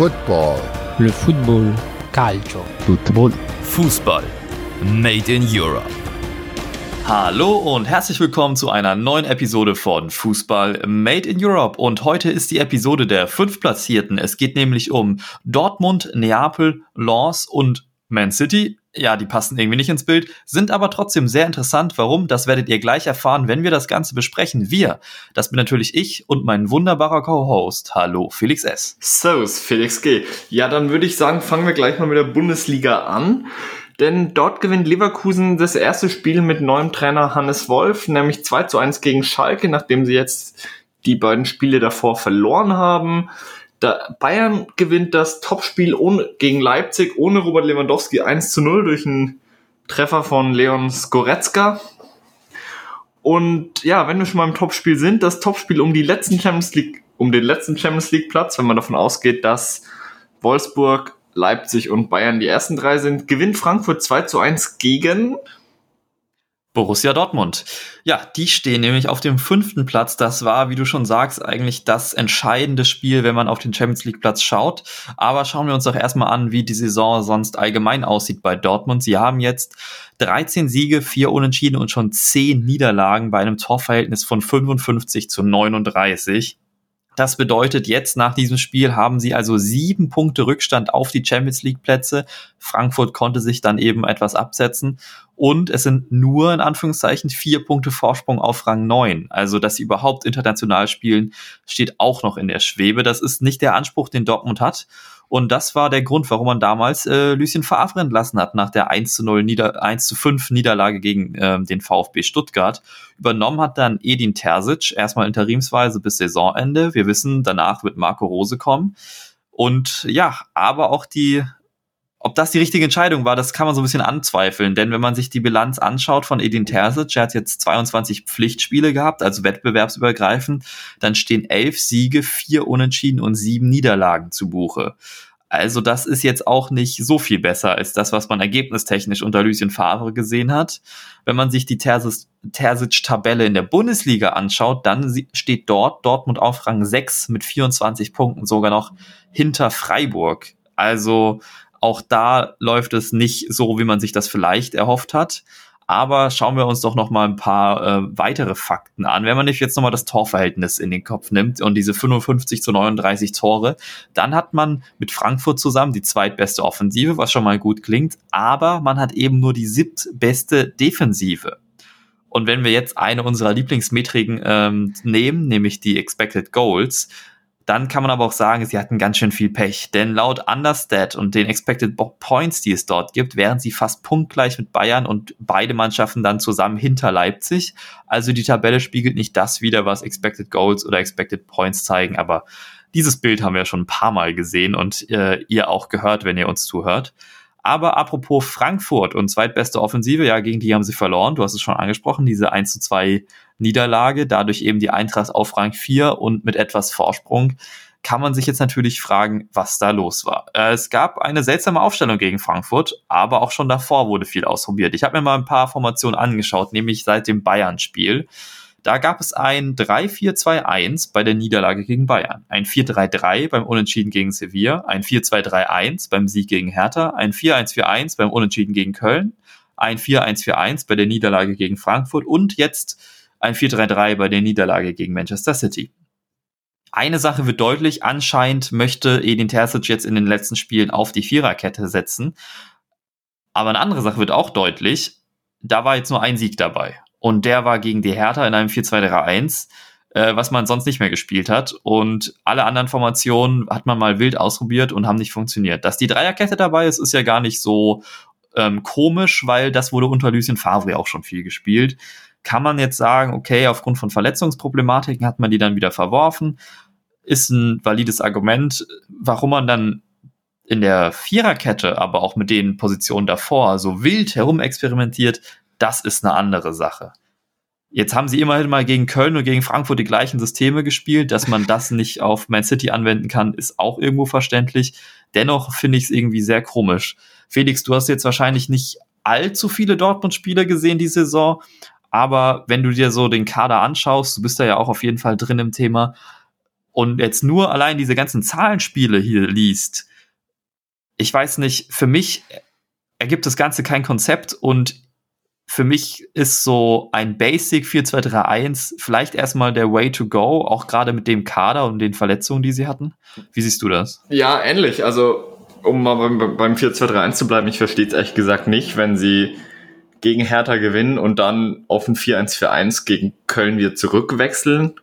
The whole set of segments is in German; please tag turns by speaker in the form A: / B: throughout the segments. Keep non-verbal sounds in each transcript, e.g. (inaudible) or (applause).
A: Football.
B: Le football. Calcio.
C: Football.
D: Fußball. Made in Europe. Hallo und herzlich willkommen zu einer neuen Episode von Fußball Made in Europe. Und heute ist die Episode der Fünftplatzierten. Es geht nämlich um Dortmund, Neapel, Lens und Man City ja, die passen irgendwie nicht ins Bild, sind aber trotzdem sehr interessant. Warum? Das werdet ihr gleich erfahren, wenn wir das Ganze besprechen. Wir, das bin natürlich ich und mein wunderbarer Co-Host. Hallo, Felix S.
E: Servus, Felix G. Ja, dann würde ich sagen, fangen wir gleich mal mit der Bundesliga an. Denn dort gewinnt Leverkusen das erste Spiel mit neuem Trainer Hannes Wolf, nämlich 2 zu 1 gegen Schalke, nachdem sie jetzt die beiden Spiele davor verloren haben. Da Bayern gewinnt das Topspiel ohne, gegen Leipzig ohne Robert Lewandowski 1 zu 0 durch einen Treffer von Leon Skoretzka. Und ja, wenn wir schon mal im Topspiel sind, das Topspiel um die letzten Champions League, um den letzten Champions League Platz, wenn man davon ausgeht, dass Wolfsburg, Leipzig und Bayern die ersten drei sind, gewinnt Frankfurt 2 zu 1 gegen
D: Borussia Dortmund. Ja, die stehen nämlich auf dem fünften Platz. Das war, wie du schon sagst, eigentlich das entscheidende Spiel, wenn man auf den Champions League Platz schaut. Aber schauen wir uns doch erstmal an, wie die Saison sonst allgemein aussieht bei Dortmund. Sie haben jetzt 13 Siege, 4 Unentschieden und schon 10 Niederlagen bei einem Torverhältnis von 55 zu 39. Das bedeutet, jetzt nach diesem Spiel haben sie also sieben Punkte Rückstand auf die Champions League Plätze. Frankfurt konnte sich dann eben etwas absetzen. Und es sind nur in Anführungszeichen vier Punkte Vorsprung auf Rang 9. Also, dass sie überhaupt international spielen, steht auch noch in der Schwebe. Das ist nicht der Anspruch, den Dortmund hat. Und das war der Grund, warum man damals äh, Lucien Favre entlassen hat nach der 1 zu 0 Nieder 1 zu 5 Niederlage gegen äh, den VfB Stuttgart. Übernommen hat dann Edin Terzic, erstmal interimsweise bis Saisonende. Wir wissen, danach wird Marco Rose kommen. Und ja, aber auch die ob das die richtige Entscheidung war, das kann man so ein bisschen anzweifeln, denn wenn man sich die Bilanz anschaut von Edin Terzic, er hat jetzt 22 Pflichtspiele gehabt, also wettbewerbsübergreifend, dann stehen elf Siege, vier Unentschieden und sieben Niederlagen zu Buche. Also das ist jetzt auch nicht so viel besser als das, was man ergebnistechnisch unter Lucien Favre gesehen hat. Wenn man sich die Terzic-Tabelle in der Bundesliga anschaut, dann steht dort Dortmund auf Rang 6 mit 24 Punkten, sogar noch hinter Freiburg. Also auch da läuft es nicht so, wie man sich das vielleicht erhofft hat. Aber schauen wir uns doch noch mal ein paar äh, weitere Fakten an. Wenn man nicht jetzt noch mal das Torverhältnis in den Kopf nimmt und diese 55 zu 39 Tore, dann hat man mit Frankfurt zusammen die zweitbeste Offensive, was schon mal gut klingt, aber man hat eben nur die siebtbeste Defensive. Und wenn wir jetzt eine unserer Lieblingsmetriken ähm, nehmen, nämlich die Expected Goals, dann kann man aber auch sagen, sie hatten ganz schön viel Pech, denn laut Understat und den Expected Points, die es dort gibt, wären sie fast punktgleich mit Bayern und beide Mannschaften dann zusammen hinter Leipzig. Also die Tabelle spiegelt nicht das wider, was Expected Goals oder Expected Points zeigen, aber dieses Bild haben wir schon ein paar Mal gesehen und äh, ihr auch gehört, wenn ihr uns zuhört. Aber apropos Frankfurt und zweitbeste Offensive, ja, gegen die haben sie verloren. Du hast es schon angesprochen, diese 1 zu 2 Niederlage, dadurch eben die Eintracht auf Rang 4 und mit etwas Vorsprung kann man sich jetzt natürlich fragen, was da los war. Äh, es gab eine seltsame Aufstellung gegen Frankfurt, aber auch schon davor wurde viel ausprobiert. Ich habe mir mal ein paar Formationen angeschaut, nämlich seit dem Bayern-Spiel. Da gab es ein 3-4-2-1 bei der Niederlage gegen Bayern, ein 4-3-3 beim Unentschieden gegen Sevilla, ein 4-2-3-1 beim Sieg gegen Hertha, ein 4-1-4-1 beim Unentschieden gegen Köln, ein 4-1-4-1 bei der Niederlage gegen Frankfurt und jetzt ein 4-3-3 bei der Niederlage gegen Manchester City. Eine Sache wird deutlich, anscheinend möchte Edin Terzic jetzt in den letzten Spielen auf die Viererkette setzen. Aber eine andere Sache wird auch deutlich, da war jetzt nur ein Sieg dabei. Und der war gegen die Hertha in einem 4-2-3-1, äh, was man sonst nicht mehr gespielt hat. Und alle anderen Formationen hat man mal wild ausprobiert und haben nicht funktioniert. Dass die Dreierkette dabei ist, ist ja gar nicht so ähm, komisch, weil das wurde unter Lucien Favre auch schon viel gespielt kann man jetzt sagen, okay, aufgrund von Verletzungsproblematiken hat man die dann wieder verworfen. Ist ein valides Argument, warum man dann in der Viererkette, aber auch mit den Positionen davor so wild herumexperimentiert, das ist eine andere Sache. Jetzt haben sie immerhin mal gegen Köln und gegen Frankfurt die gleichen Systeme gespielt. Dass man das (laughs) nicht auf Man City anwenden kann, ist auch irgendwo verständlich. Dennoch finde ich es irgendwie sehr komisch. Felix, du hast jetzt wahrscheinlich nicht allzu viele Dortmund-Spiele gesehen die Saison, aber wenn du dir so den Kader anschaust, du bist da ja auch auf jeden Fall drin im Thema. und jetzt nur allein diese ganzen Zahlenspiele hier liest, ich weiß nicht, für mich ergibt das Ganze kein Konzept und für mich ist so ein Basic 4-2-3-1 vielleicht erstmal der Way to go, auch gerade mit dem Kader und den Verletzungen, die sie hatten. Wie siehst du das?
E: Ja, ähnlich. Also, um mal beim, beim 4-2-3-1 zu bleiben, ich verstehe es ehrlich gesagt nicht, wenn sie gegen Hertha gewinnen und dann auf ein 4-1-4-1 gegen Köln wieder zurückwechseln.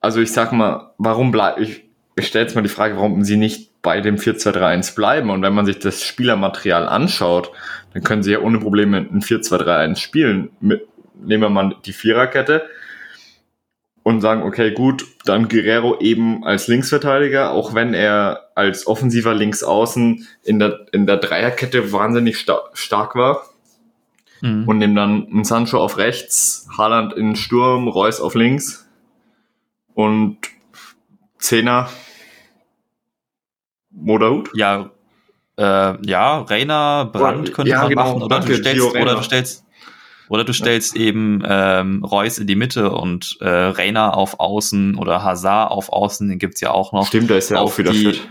E: Also ich sag mal, warum bleibe ich, ich stelle jetzt mal die Frage, warum sie nicht bei dem 4-2-3-1 bleiben. Und wenn man sich das Spielermaterial anschaut, dann können sie ja ohne Probleme ein 4-2-3-1 spielen. Mit, nehmen wir mal die Viererkette und sagen, okay, gut, dann Guerrero eben als Linksverteidiger, auch wenn er als offensiver Linksaußen in der, in der Dreierkette wahnsinnig sta stark war. Mhm. Und nehmen dann einen Sancho auf rechts, Haaland in Sturm, Reus auf links und Zehner Moderhut?
D: Ja, äh, ja, Rainer, Brand könnte ja, man genau, machen. Oder danke, du stellst, oder du stellst, oder du stellst ja. eben ähm, Reus in die Mitte und äh, Rainer auf Außen oder Hazard auf Außen, den gibt's ja auch noch.
E: Stimmt, da ist ja auch wieder fit.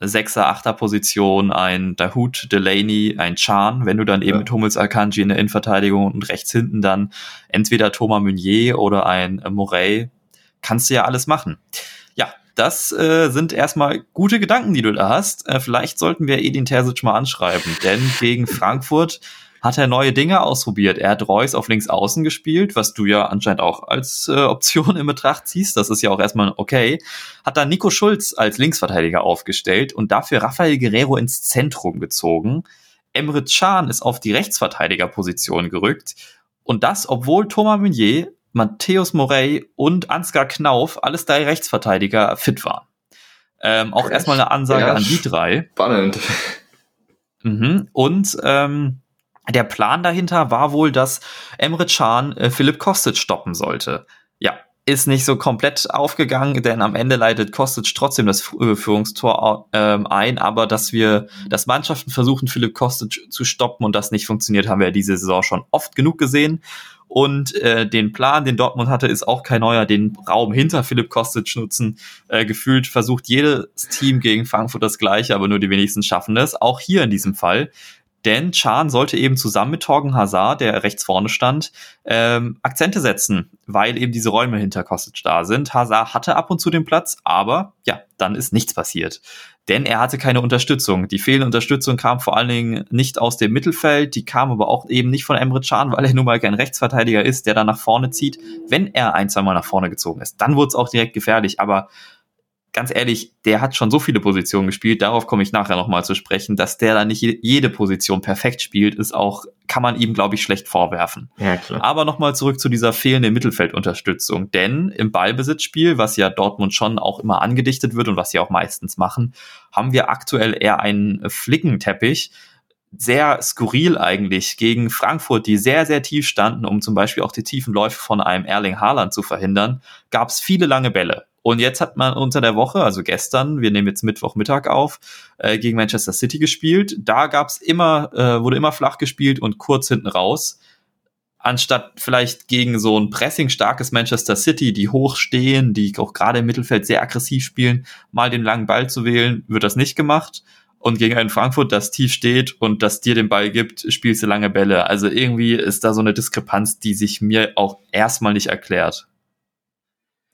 D: Sechser, Achter Position, ein Dahut, Delaney, ein Chan, wenn du dann eben ja. mit Hummels Akanji in der Innenverteidigung und rechts hinten dann entweder Thomas Meunier oder ein äh, Morey, kannst du ja alles machen das äh, sind erstmal gute Gedanken, die du da hast. Äh, vielleicht sollten wir Edin Terzic mal anschreiben, denn gegen Frankfurt hat er neue Dinge ausprobiert. Er hat Reus auf links außen gespielt, was du ja anscheinend auch als äh, (laughs) Option in Betracht ziehst. Das ist ja auch erstmal okay. Hat dann Nico Schulz als Linksverteidiger aufgestellt und dafür Rafael Guerrero ins Zentrum gezogen. Emre Can ist auf die Rechtsverteidigerposition gerückt. Und das, obwohl Thomas Meunier Matthäus Morey und Ansgar Knauf, alles drei Rechtsverteidiger, fit waren. Ähm, auch erstmal eine Ansage ja, an die drei.
E: Spannend.
D: Mhm. Und ähm, der Plan dahinter war wohl, dass Emre Can äh, Philipp Kostic stoppen sollte. Ja, ist nicht so komplett aufgegangen, denn am Ende leitet Kostic trotzdem das äh, Führungstor äh, ein, aber dass wir, dass Mannschaften versuchen, Philipp Kostic zu stoppen und das nicht funktioniert, haben wir diese Saison schon oft genug gesehen. Und äh, den Plan, den Dortmund hatte, ist auch kein neuer, den Raum hinter Philipp Kostic nutzen. Äh, gefühlt versucht jedes Team gegen Frankfurt das gleiche, aber nur die wenigsten schaffen es. Auch hier in diesem Fall. Denn Chan sollte eben zusammen mit Torgen Hazard, der rechts vorne stand, ähm, Akzente setzen, weil eben diese Räume hinter Kostic da sind. Hazard hatte ab und zu den Platz, aber ja, dann ist nichts passiert denn er hatte keine Unterstützung. Die fehlende Unterstützung kam vor allen Dingen nicht aus dem Mittelfeld, die kam aber auch eben nicht von Emre Can, weil er nun mal kein Rechtsverteidiger ist, der dann nach vorne zieht. Wenn er ein, zwei Mal nach vorne gezogen ist, dann wurde es auch direkt gefährlich, aber ganz ehrlich, der hat schon so viele Positionen gespielt, darauf komme ich nachher nochmal zu sprechen, dass der da nicht jede Position perfekt spielt, ist auch, kann man ihm, glaube ich, schlecht vorwerfen.
E: Ja, klar.
D: Aber nochmal zurück zu dieser fehlenden Mittelfeldunterstützung, denn im Ballbesitzspiel, was ja Dortmund schon auch immer angedichtet wird und was sie auch meistens machen, haben wir aktuell eher einen Flickenteppich, sehr skurril eigentlich gegen Frankfurt, die sehr, sehr tief standen, um zum Beispiel auch die tiefen Läufe von einem Erling Haaland zu verhindern, gab es viele lange Bälle. Und jetzt hat man unter der Woche, also gestern, wir nehmen jetzt Mittwochmittag auf, äh, gegen Manchester City gespielt. Da gab's immer, äh, wurde immer flach gespielt und kurz hinten raus. Anstatt vielleicht gegen so ein pressing-starkes Manchester City, die hoch stehen, die auch gerade im Mittelfeld sehr aggressiv spielen, mal den langen Ball zu wählen, wird das nicht gemacht. Und gegen einen Frankfurt, das tief steht und das dir den Ball gibt, spielst du lange Bälle. Also irgendwie ist da so eine Diskrepanz, die sich mir auch erstmal nicht erklärt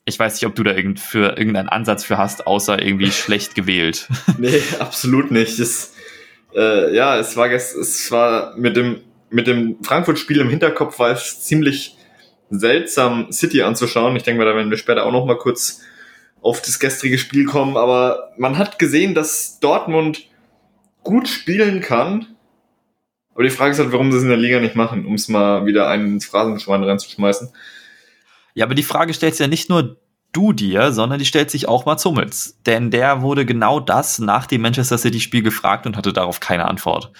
D: ich weiß nicht, ob du da irgend für irgendeinen Ansatz für hast, außer irgendwie (laughs) schlecht gewählt. (laughs)
E: nee, absolut nicht. Das, äh, ja, es war, es war mit dem, mit dem Frankfurt-Spiel im Hinterkopf war es ziemlich seltsam, City anzuschauen. Ich denke mal, da werden wir später auch noch mal kurz auf das gestrige Spiel kommen. Aber man hat gesehen, dass Dortmund gut spielen kann. Aber die Frage ist halt, warum sie es in der Liga nicht machen, um es mal wieder einen ins Phrasenschwein reinzuschmeißen.
D: Ja, aber die Frage stellst ja nicht nur du dir, sondern die stellt sich auch Mats Hummels. Denn der wurde genau das nach dem Manchester City-Spiel gefragt und hatte darauf keine Antwort.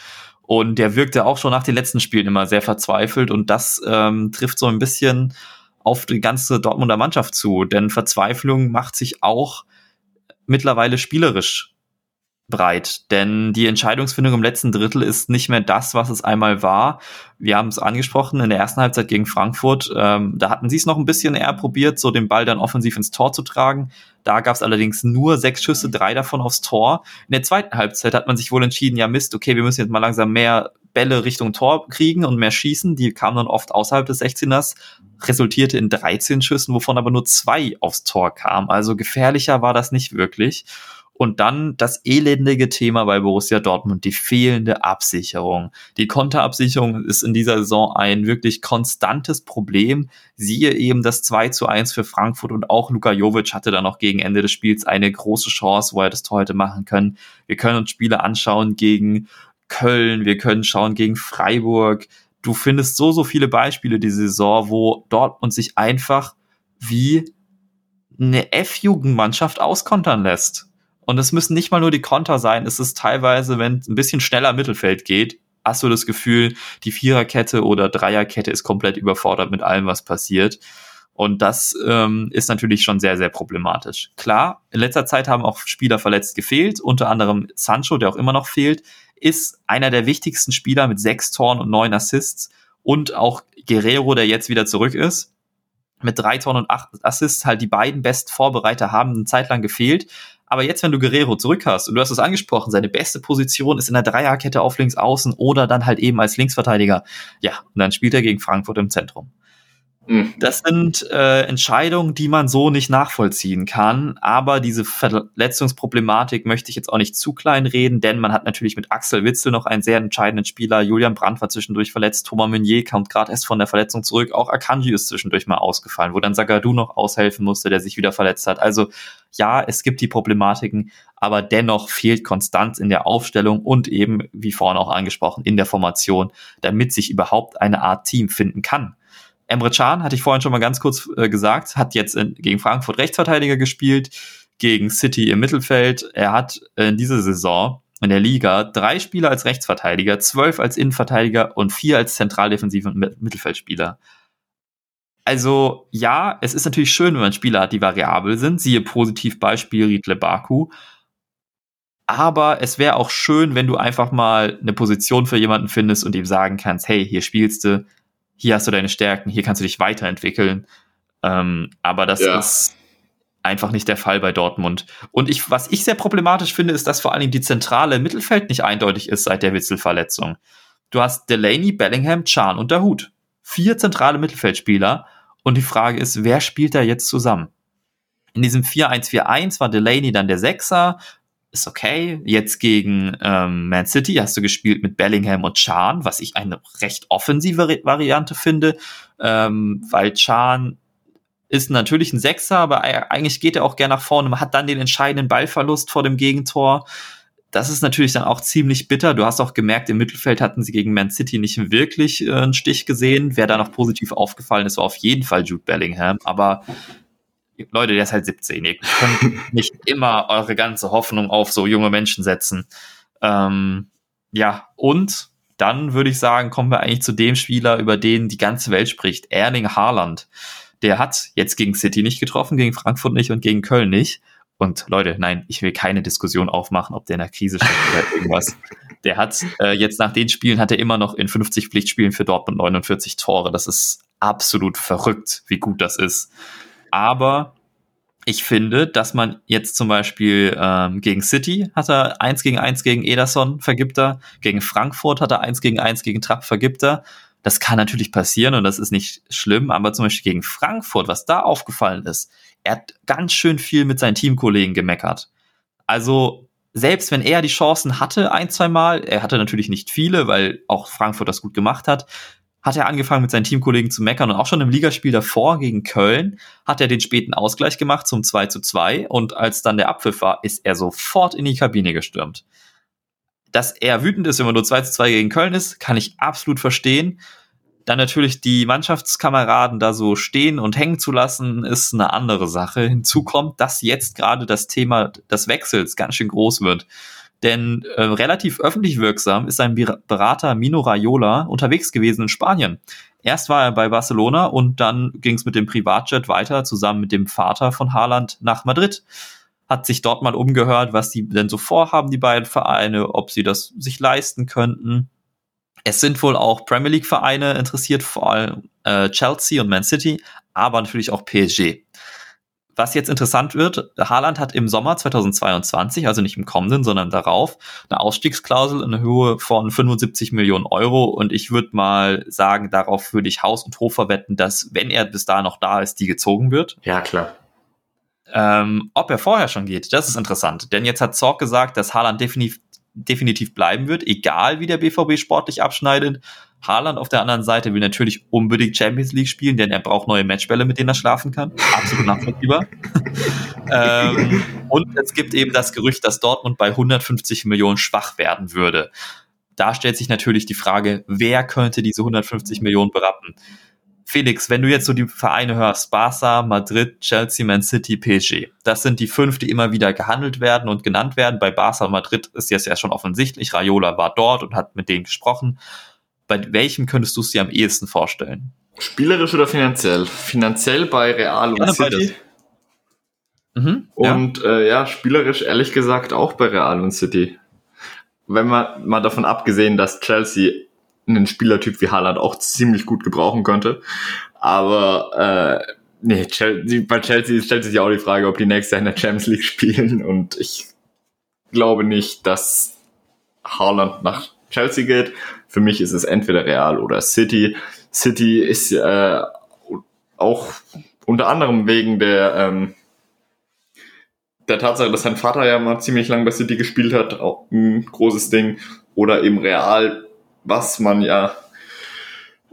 D: Und der wirkte auch schon nach den letzten Spielen immer sehr verzweifelt und das ähm, trifft so ein bisschen auf die ganze Dortmunder Mannschaft zu. Denn Verzweiflung macht sich auch mittlerweile spielerisch breit, denn die Entscheidungsfindung im letzten Drittel ist nicht mehr das, was es einmal war. Wir haben es angesprochen in der ersten Halbzeit gegen Frankfurt. Ähm, da hatten sie es noch ein bisschen eher probiert, so den Ball dann offensiv ins Tor zu tragen. Da gab es allerdings nur sechs Schüsse, drei davon aufs Tor. In der zweiten Halbzeit hat man sich wohl entschieden, ja Mist, okay, wir müssen jetzt mal langsam mehr Bälle Richtung Tor kriegen und mehr schießen. Die kamen dann oft außerhalb des 16ers, resultierte in 13 Schüssen, wovon aber nur zwei aufs Tor kamen. Also gefährlicher war das nicht wirklich. Und dann das elendige Thema bei Borussia Dortmund, die fehlende Absicherung. Die Konterabsicherung ist in dieser Saison ein wirklich konstantes Problem. Siehe eben das 2 zu 1 für Frankfurt und auch Luka Jovic hatte dann noch gegen Ende des Spiels eine große Chance, wo er das Tor hätte machen können. Wir können uns Spiele anschauen gegen Köln, wir können schauen gegen Freiburg. Du findest so, so viele Beispiele diese Saison, wo Dortmund sich einfach wie eine F-Jugendmannschaft auskontern lässt. Und es müssen nicht mal nur die Konter sein, es ist teilweise, wenn es ein bisschen schneller Mittelfeld geht, hast du das Gefühl, die Viererkette oder Dreierkette ist komplett überfordert mit allem, was passiert. Und das ähm, ist natürlich schon sehr, sehr problematisch. Klar, in letzter Zeit haben auch Spieler verletzt gefehlt, unter anderem Sancho, der auch immer noch fehlt, ist einer der wichtigsten Spieler mit sechs Toren und neun Assists und auch Guerrero, der jetzt wieder zurück ist mit drei Toren und acht Assists halt die beiden besten Vorbereiter haben eine Zeit lang gefehlt. Aber jetzt, wenn du Guerrero zurück hast, und du hast es angesprochen, seine beste Position ist in der Dreierkette auf links außen oder dann halt eben als Linksverteidiger. Ja, und dann spielt er gegen Frankfurt im Zentrum. Mhm. Das sind äh, Entscheidungen, die man so nicht nachvollziehen kann. Aber diese Verletzungsproblematik möchte ich jetzt auch nicht zu klein reden, denn man hat natürlich mit Axel Witzel noch einen sehr entscheidenden Spieler. Julian Brandt war zwischendurch verletzt, Thomas Meunier kommt gerade erst von der Verletzung zurück. Auch Akanji ist zwischendurch mal ausgefallen, wo dann Sagadu noch aushelfen musste, der sich wieder verletzt hat. Also ja, es gibt die Problematiken, aber dennoch fehlt Konstanz in der Aufstellung und eben, wie vorhin auch angesprochen, in der Formation, damit sich überhaupt eine Art Team finden kann. Emre Can, hatte ich vorhin schon mal ganz kurz äh, gesagt, hat jetzt in, gegen Frankfurt Rechtsverteidiger gespielt, gegen City im Mittelfeld. Er hat in dieser Saison in der Liga drei Spieler als Rechtsverteidiger, zwölf als Innenverteidiger und vier als zentraldefensiven Mittelfeldspieler. Also ja, es ist natürlich schön, wenn man Spieler hat, die variabel sind. Siehe Positivbeispiel Riedle Baku. Aber es wäre auch schön, wenn du einfach mal eine Position für jemanden findest und ihm sagen kannst, hey, hier spielst du, hier hast du deine Stärken, hier kannst du dich weiterentwickeln. Ähm, aber das ja. ist einfach nicht der Fall bei Dortmund. Und ich, was ich sehr problematisch finde, ist, dass vor allen Dingen die zentrale Mittelfeld nicht eindeutig ist seit der Witzelverletzung. Du hast Delaney, Bellingham, Chan und der Hut. Vier zentrale Mittelfeldspieler. Und die Frage ist, wer spielt da jetzt zusammen? In diesem 4-1-4-1 war Delaney dann der Sechser, ist okay. Jetzt gegen ähm, Man City hast du gespielt mit Bellingham und Chan, was ich eine recht offensive Variante finde, ähm, weil Chan ist natürlich ein Sechser, aber eigentlich geht er auch gern nach vorne. Man hat dann den entscheidenden Ballverlust vor dem Gegentor. Das ist natürlich dann auch ziemlich bitter. Du hast auch gemerkt, im Mittelfeld hatten sie gegen Man City nicht wirklich äh, einen Stich gesehen. Wer da noch positiv aufgefallen ist, war auf jeden Fall Jude Bellingham. Aber Leute, der ist halt 17. Ihr könnt (laughs) nicht immer eure ganze Hoffnung auf so junge Menschen setzen. Ähm, ja, und dann würde ich sagen, kommen wir eigentlich zu dem Spieler, über den die ganze Welt spricht, Erling Haaland. Der hat jetzt gegen City nicht getroffen, gegen Frankfurt nicht und gegen Köln nicht. Und Leute, nein, ich will keine Diskussion aufmachen, ob der in der Krise steckt oder (laughs) irgendwas. Der hat äh, jetzt nach den Spielen hat er immer noch in 50 Pflichtspielen für Dortmund 49 Tore. Das ist absolut verrückt, wie gut das ist. Aber ich finde, dass man jetzt zum Beispiel ähm, gegen City hat er eins gegen eins gegen Ederson, vergibt er. Gegen Frankfurt hat er eins gegen eins gegen Trapp, vergibt er. Das kann natürlich passieren und das ist nicht schlimm, aber zum Beispiel gegen Frankfurt, was da aufgefallen ist, er hat ganz schön viel mit seinen Teamkollegen gemeckert. Also selbst wenn er die Chancen hatte, ein, zwei Mal, er hatte natürlich nicht viele, weil auch Frankfurt das gut gemacht hat, hat er angefangen mit seinen Teamkollegen zu meckern und auch schon im Ligaspiel davor gegen Köln hat er den späten Ausgleich gemacht zum 2 zu 2 und als dann der Abpfiff war, ist er sofort in die Kabine gestürmt. Dass er wütend ist, wenn man nur 2 zu 2 gegen Köln ist, kann ich absolut verstehen. Dann natürlich die Mannschaftskameraden da so stehen und hängen zu lassen, ist eine andere Sache. Hinzu kommt, dass jetzt gerade das Thema des Wechsels ganz schön groß wird. Denn äh, relativ öffentlich wirksam ist sein Berater Mino Raiola unterwegs gewesen in Spanien. Erst war er bei Barcelona und dann ging es mit dem Privatjet weiter zusammen mit dem Vater von Haaland nach Madrid. hat sich dort mal umgehört, was die denn so vorhaben, die beiden Vereine, ob sie das sich leisten könnten. Es sind wohl auch Premier League Vereine interessiert, vor allem äh, Chelsea und Man City, aber natürlich auch PSG. Was jetzt interessant wird, Haaland hat im Sommer 2022, also nicht im kommenden, sondern darauf, eine Ausstiegsklausel in Höhe von 75 Millionen Euro und ich würde mal sagen, darauf würde ich Haus und Hof verwetten, dass, wenn er bis da noch da ist, die gezogen wird.
E: Ja, klar.
D: Ähm, ob er vorher schon geht, das ist interessant. Denn jetzt hat Zorg gesagt, dass Haaland definitiv, definitiv bleiben wird, egal wie der BVB sportlich abschneidet. Haaland auf der anderen Seite will natürlich unbedingt Champions League spielen, denn er braucht neue Matchbälle, mit denen er schlafen kann. Absolut nachvollziehbar. (laughs) ähm, und es gibt eben das Gerücht, dass Dortmund bei 150 Millionen schwach werden würde. Da stellt sich natürlich die Frage, wer könnte diese 150 Millionen berappen? Felix, wenn du jetzt so die Vereine hörst, Barca, Madrid, Chelsea, Man City, PSG, das sind die fünf, die immer wieder gehandelt werden und genannt werden. Bei Barca und Madrid ist jetzt ja schon offensichtlich, Raiola war dort und hat mit denen gesprochen. Bei welchem könntest du es dir am ehesten vorstellen?
E: Spielerisch oder finanziell? Finanziell bei Real und Gerne City. Mhm, und ja. Äh, ja, spielerisch ehrlich gesagt auch bei Real und City. Wenn man mal davon abgesehen, dass Chelsea einen Spielertyp wie Haaland auch ziemlich gut gebrauchen könnte. Aber äh, nee, Chelsea, bei Chelsea stellt sich ja auch die Frage, ob die nächstes Jahr in der Champions League (laughs) spielen. Und ich glaube nicht, dass Haaland nach Chelsea geht. Für mich ist es entweder Real oder City. City ist äh, auch unter anderem wegen der ähm, der Tatsache, dass sein Vater ja mal ziemlich lang bei City gespielt hat, auch ein großes Ding. Oder eben Real was man ja,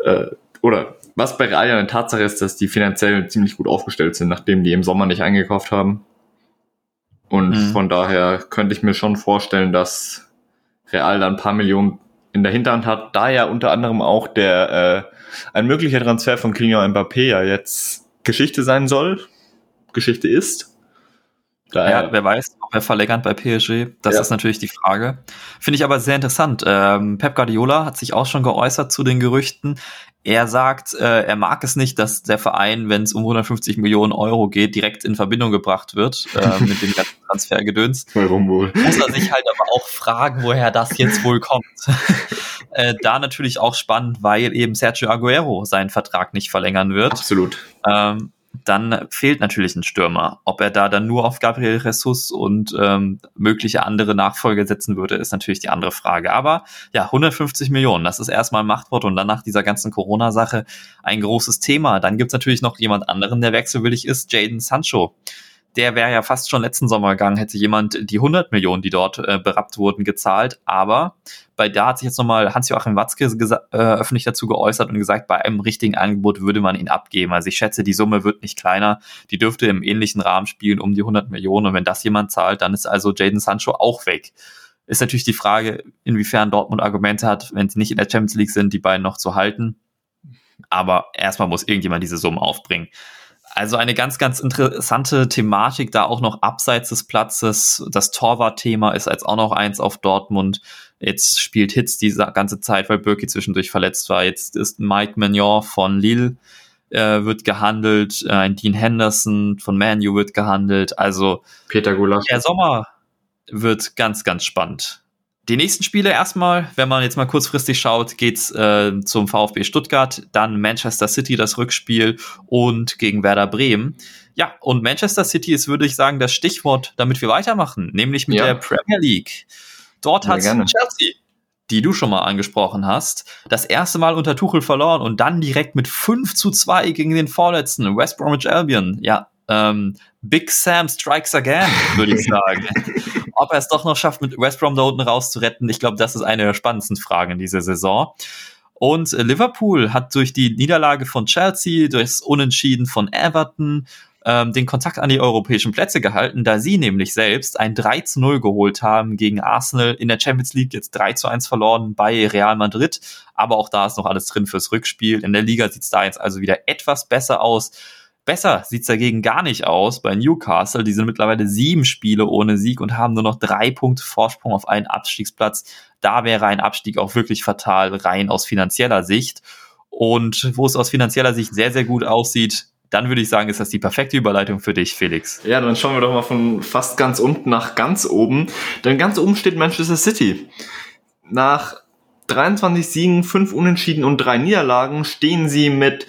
E: äh, oder was bei Real ja eine Tatsache ist, dass die finanziell ziemlich gut aufgestellt sind, nachdem die im Sommer nicht eingekauft haben. Und mhm. von daher könnte ich mir schon vorstellen, dass Real da ein paar Millionen in der Hinterhand hat, da ja unter anderem auch der äh, ein möglicher Transfer von Kylian Mbappé ja jetzt Geschichte sein soll, Geschichte ist.
D: Daher, ja, wer weiß, ob er verlängert bei PSG. Das ja. ist natürlich die Frage. Finde ich aber sehr interessant. Ähm, Pep Guardiola hat sich auch schon geäußert zu den Gerüchten. Er sagt, äh, er mag es nicht, dass der Verein, wenn es um 150 Millionen Euro geht, direkt in Verbindung gebracht wird äh, (laughs) mit dem ganzen Transfergedöns.
E: Warum wohl?
D: Muss er sich halt aber auch fragen, woher das jetzt wohl kommt. (laughs) äh, da natürlich auch spannend, weil eben Sergio Aguero seinen Vertrag nicht verlängern wird.
E: Absolut.
D: Ähm, dann fehlt natürlich ein Stürmer. Ob er da dann nur auf Gabriel Jesus und ähm, mögliche andere Nachfolge setzen würde, ist natürlich die andere Frage. Aber ja, 150 Millionen, das ist erstmal ein Machtwort und dann nach dieser ganzen Corona-Sache ein großes Thema. Dann gibt's natürlich noch jemand anderen, der wechselwillig ist, Jaden Sancho der wäre ja fast schon letzten Sommer gegangen, hätte jemand die 100 Millionen, die dort äh, berappt wurden, gezahlt. Aber bei da hat sich jetzt nochmal Hans-Joachim Watzke äh, öffentlich dazu geäußert und gesagt, bei einem richtigen Angebot würde man ihn abgeben. Also ich schätze, die Summe wird nicht kleiner. Die dürfte im ähnlichen Rahmen spielen um die 100 Millionen. Und wenn das jemand zahlt, dann ist also Jaden Sancho auch weg. Ist natürlich die Frage, inwiefern Dortmund Argumente hat, wenn sie nicht in der Champions League sind, die beiden noch zu halten. Aber erstmal muss irgendjemand diese Summe aufbringen. Also eine ganz, ganz interessante Thematik, da auch noch abseits des Platzes. Das Torwart-Thema ist als auch noch eins auf Dortmund. Jetzt spielt Hitz die ganze Zeit, weil Birki zwischendurch verletzt war. Jetzt ist Mike Magnon von Lille äh, wird gehandelt, äh, ein Dean Henderson von Manu wird gehandelt. Also
E: Peter Gulasch.
D: Der Sommer wird ganz, ganz spannend. Die nächsten Spiele erstmal, wenn man jetzt mal kurzfristig schaut, geht's äh, zum VfB Stuttgart, dann Manchester City das Rückspiel und gegen Werder Bremen. Ja, und Manchester City ist, würde ich sagen, das Stichwort, damit wir weitermachen, nämlich mit ja. der Premier League. Dort hat Chelsea, die du schon mal angesprochen hast, das erste Mal unter Tuchel verloren und dann direkt mit 5 zu 2 gegen den Vorletzten, West Bromwich Albion. Ja, ähm, Big Sam strikes again, würde ich sagen. (laughs) Ob er es doch noch schafft, mit West Brom da unten rauszuretten, ich glaube, das ist eine der spannendsten Fragen in dieser Saison. Und Liverpool hat durch die Niederlage von Chelsea, durch das Unentschieden von Everton, ähm, den Kontakt an die europäischen Plätze gehalten, da sie nämlich selbst ein 3 zu 0 geholt haben gegen Arsenal in der Champions League, jetzt 3 zu 1 verloren bei Real Madrid. Aber auch da ist noch alles drin fürs Rückspiel. In der Liga sieht es da jetzt also wieder etwas besser aus. Besser sieht's dagegen gar nicht aus bei Newcastle. Die sind mittlerweile sieben Spiele ohne Sieg und haben nur noch drei Punkte Vorsprung auf einen Abstiegsplatz. Da wäre ein Abstieg auch wirklich fatal, rein aus finanzieller Sicht. Und wo es aus finanzieller Sicht sehr, sehr gut aussieht, dann würde ich sagen, ist das die perfekte Überleitung für dich, Felix.
E: Ja, dann schauen wir doch mal von fast ganz unten nach ganz oben. Denn ganz oben steht Manchester City. Nach 23 Siegen, 5 Unentschieden und 3 Niederlagen stehen sie mit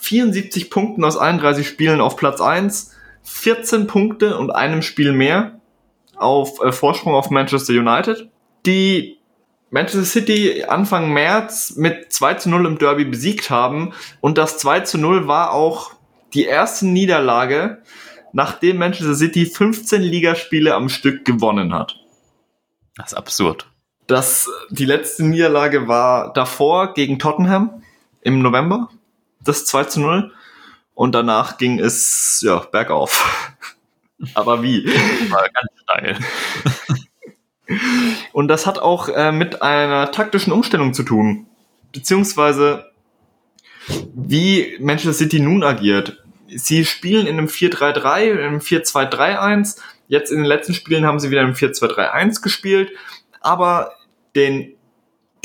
E: 74 Punkten aus 31 Spielen auf Platz 1, 14 Punkte und einem Spiel mehr auf äh, Vorsprung auf Manchester United. Die Manchester City Anfang März mit 2 zu 0 im Derby besiegt haben und das 2 zu 0 war auch die erste Niederlage, nachdem Manchester City 15 Ligaspiele am Stück gewonnen hat.
D: Das ist absurd.
E: Das, die letzte Niederlage war davor gegen Tottenham im November, das 2 zu 0. Und danach ging es ja bergauf. (laughs) Aber wie? (laughs) War ganz steil. (laughs) Und das hat auch äh, mit einer taktischen Umstellung zu tun. Beziehungsweise wie Manchester City nun agiert. Sie spielen in einem 4-3-3, in einem 4-2-3-1. Jetzt in den letzten Spielen haben sie wieder im 4-2-3-1 gespielt. Aber den,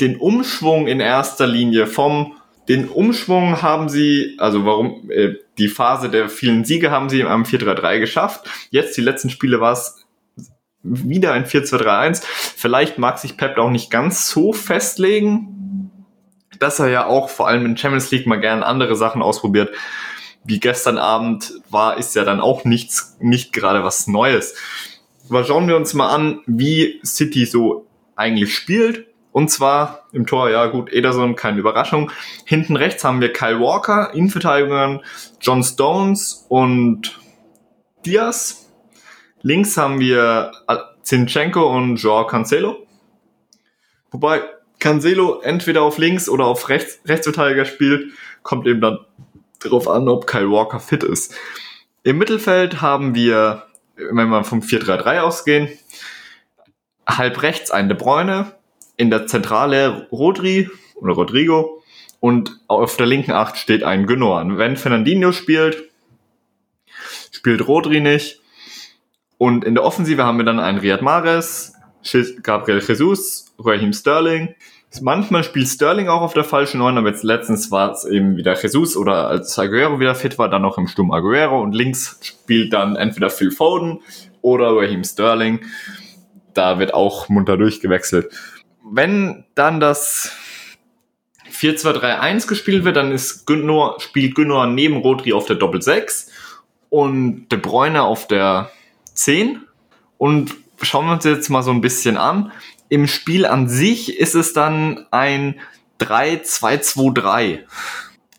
E: den Umschwung in erster Linie vom, den Umschwung haben sie, also warum, äh, die Phase der vielen Siege haben sie am 4-3-3 geschafft. Jetzt, die letzten Spiele war es wieder ein 4-2-3-1. Vielleicht mag sich Pep auch nicht ganz so festlegen, dass er ja auch vor allem in Champions League mal gern andere Sachen ausprobiert. Wie gestern Abend war, ist ja dann auch nichts, nicht gerade was Neues. Aber schauen wir uns mal an, wie City so eigentlich spielt. Und zwar im Tor, ja gut, Ederson, keine Überraschung. Hinten rechts haben wir Kyle Walker, Innenverteidigungen John Stones und Diaz. Links haben wir Zinchenko und Joao Cancelo. Wobei Cancelo entweder auf links oder auf rechts, Rechtsverteidiger spielt, kommt eben dann darauf an, ob Kyle Walker fit ist. Im Mittelfeld haben wir, wenn wir vom 4-3-3 ausgehen, halb rechts ein De Bruyne, in der Zentrale Rodri oder Rodrigo und auf der linken Acht steht ein Gündogan. Wenn Fernandinho spielt, spielt Rodri nicht. Und in der Offensive haben wir dann einen Riyad Mahrez, Gabriel Jesus, Raheem Sterling. Manchmal spielt Sterling auch auf der falschen Neun, aber jetzt letztens war es eben wieder Jesus oder als Aguero wieder fit war, dann noch im Sturm Aguero und links spielt dann entweder Phil Foden oder Raheem Sterling. Da wird auch munter durchgewechselt. Wenn dann das 4-2-3-1 gespielt wird, dann ist Günor, spielt Günor neben Rodri auf der Doppel-6 und De Bruyne auf der 10. Und schauen wir uns jetzt mal so ein bisschen an. Im Spiel an sich ist es dann ein 3-2-2-3.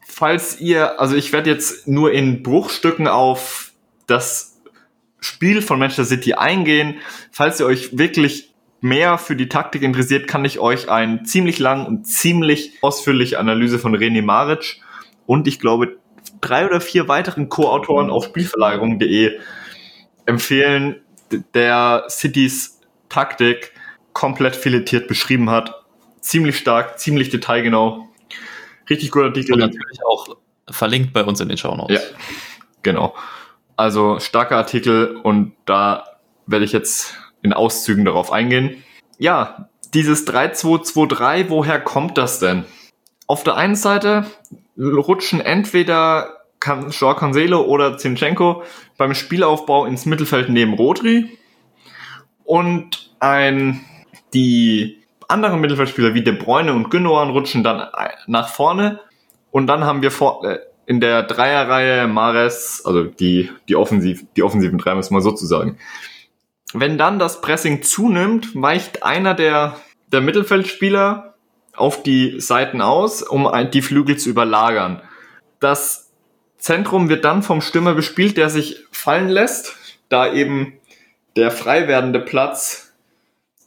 E: Falls ihr, also ich werde jetzt nur in Bruchstücken auf das Spiel von Manchester City eingehen. Falls ihr euch wirklich mehr für die Taktik interessiert, kann ich euch einen ziemlich lang und ziemlich ausführliche Analyse von René Maric und ich glaube drei oder vier weiteren Co-Autoren auf Spielverlagerung.de empfehlen, der Citys Taktik komplett filetiert beschrieben hat. Ziemlich stark, ziemlich detailgenau. Richtig guter Artikel.
D: Und natürlich auch verlinkt bei uns in den Show Notes.
E: Ja, genau. Also starker Artikel und da werde ich jetzt in Auszügen darauf eingehen. Ja, dieses 3-2-2-3, woher kommt das denn? Auf der einen Seite rutschen entweder Jean Cancelo oder Zinchenko beim Spielaufbau ins Mittelfeld neben Rodri und ein, die anderen Mittelfeldspieler wie De Bruyne und Gündogan rutschen dann nach vorne und dann haben wir vor, äh, in der Dreierreihe Mares, also die, die, Offensiv, die offensiven drei müssen wir sozusagen. Wenn dann das Pressing zunimmt, weicht einer der, der Mittelfeldspieler auf die Seiten aus, um die Flügel zu überlagern. Das Zentrum wird dann vom Stürmer bespielt, der sich fallen lässt, da eben der frei werdende Platz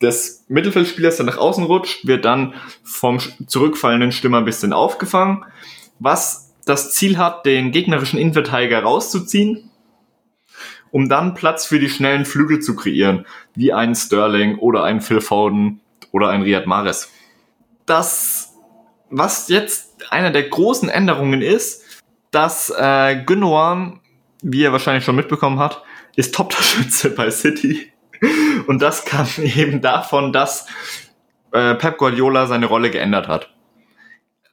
E: des Mittelfeldspielers, der nach außen rutscht, wird dann vom zurückfallenden Stürmer ein bisschen aufgefangen, was das Ziel hat, den gegnerischen Innenverteidiger rauszuziehen um dann Platz für die schnellen Flügel zu kreieren, wie ein Sterling oder ein Phil Foden oder ein Riyad Mahrez. Das, was jetzt einer der großen Änderungen ist, dass äh, Gündogan, wie er wahrscheinlich schon mitbekommen hat, ist Top-Torschütze (laughs) bei City. Und das kam (laughs) eben davon, dass äh, Pep Guardiola seine Rolle geändert hat.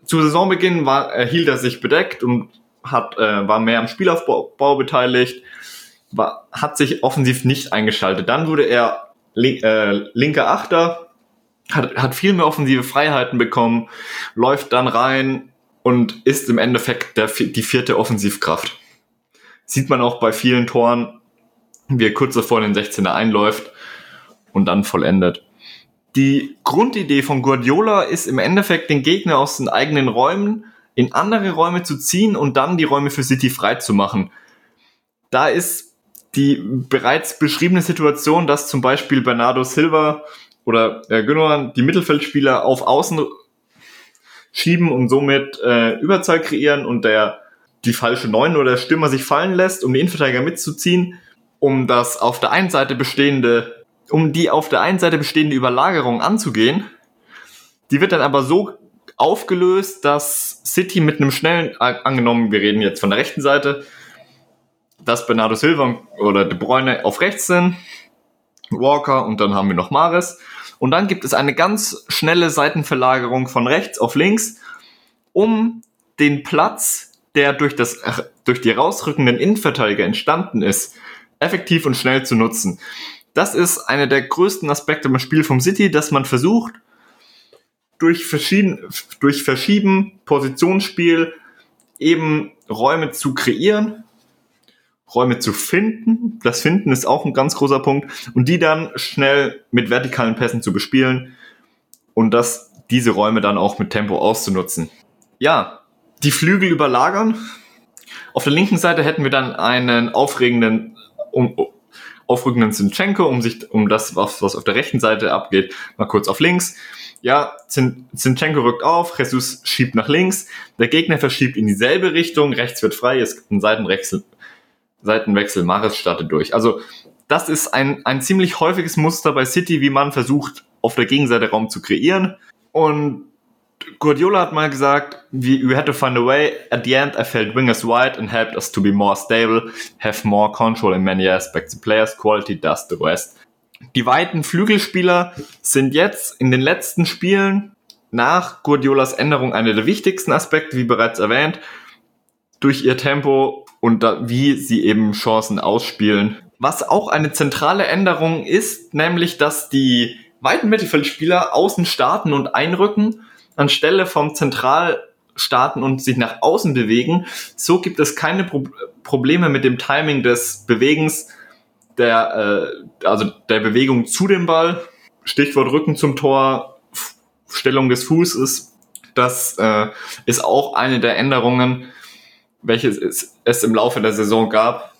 E: Zu Saisonbeginn war, erhielt er sich bedeckt und hat, äh, war mehr am Spielaufbau beteiligt, war, hat sich offensiv nicht eingeschaltet. Dann wurde er link, äh, linker Achter, hat, hat viel mehr offensive Freiheiten bekommen, läuft dann rein und ist im Endeffekt der, die vierte Offensivkraft. Sieht man auch bei vielen Toren, wie er kurz davor in den 16er einläuft und dann vollendet. Die Grundidee von Guardiola ist im Endeffekt, den Gegner aus den eigenen Räumen in andere Räume zu ziehen und dann die Räume für City frei zu machen. Da ist die bereits beschriebene Situation, dass zum Beispiel Bernardo Silva oder äh, Gündogan die Mittelfeldspieler auf Außen schieben und somit äh, Überzahl kreieren und der die falsche Neun oder der Stürmer sich fallen lässt, um die Innenverteidiger mitzuziehen, um das auf der einen Seite bestehende, um die auf der einen Seite bestehende Überlagerung anzugehen. Die wird dann aber so aufgelöst, dass City mit einem schnellen, angenommen, wir reden jetzt von der rechten Seite, dass Bernardo Silva oder De Bruyne auf rechts sind, Walker und dann haben wir noch Mares. Und dann gibt es eine ganz schnelle Seitenverlagerung von rechts auf links, um den Platz, der durch, das, durch die rausrückenden Innenverteidiger entstanden ist, effektiv und schnell zu nutzen. Das ist einer der größten Aspekte beim Spiel vom City, dass man versucht, durch, verschieden, durch Verschieben, Positionsspiel eben Räume zu kreieren, Räume zu finden. Das Finden ist auch ein ganz großer Punkt. Und die dann schnell mit vertikalen Pässen zu bespielen und das, diese Räume dann auch mit Tempo auszunutzen. Ja, die Flügel überlagern. Auf der linken Seite hätten wir dann einen aufregenden, um, aufrückenden Zinchenko, um sich, um das, was, was auf der rechten Seite abgeht, mal kurz auf links. Ja, Zinchenko rückt auf, Jesus schiebt nach links, der Gegner verschiebt in dieselbe Richtung, rechts wird frei, es gibt einen Seitenwechsel, Seitenwechsel, Maris startet durch. Also das ist ein, ein ziemlich häufiges Muster bei City, wie man versucht, auf der Gegenseite Raum zu kreieren. Und Guardiola hat mal gesagt, we, we had to find a way. At the end, I felt wingers wide and helped us to be more stable, have more control in many aspects. The player's quality does the rest. Die weiten Flügelspieler sind jetzt in den letzten Spielen nach Guardiolas Änderung einer der wichtigsten Aspekte, wie bereits erwähnt, durch ihr Tempo und da, wie sie eben Chancen ausspielen. Was auch eine zentrale Änderung ist, nämlich dass die weiten Mittelfeldspieler außen starten und einrücken, anstelle vom Zentral starten und sich nach außen bewegen. So gibt es keine Pro Probleme mit dem Timing des Bewegens der, äh, also der Bewegung zu dem Ball, Stichwort Rücken zum Tor, Stellung des Fußes, das äh, ist auch eine der Änderungen, welche es, es im Laufe der Saison gab.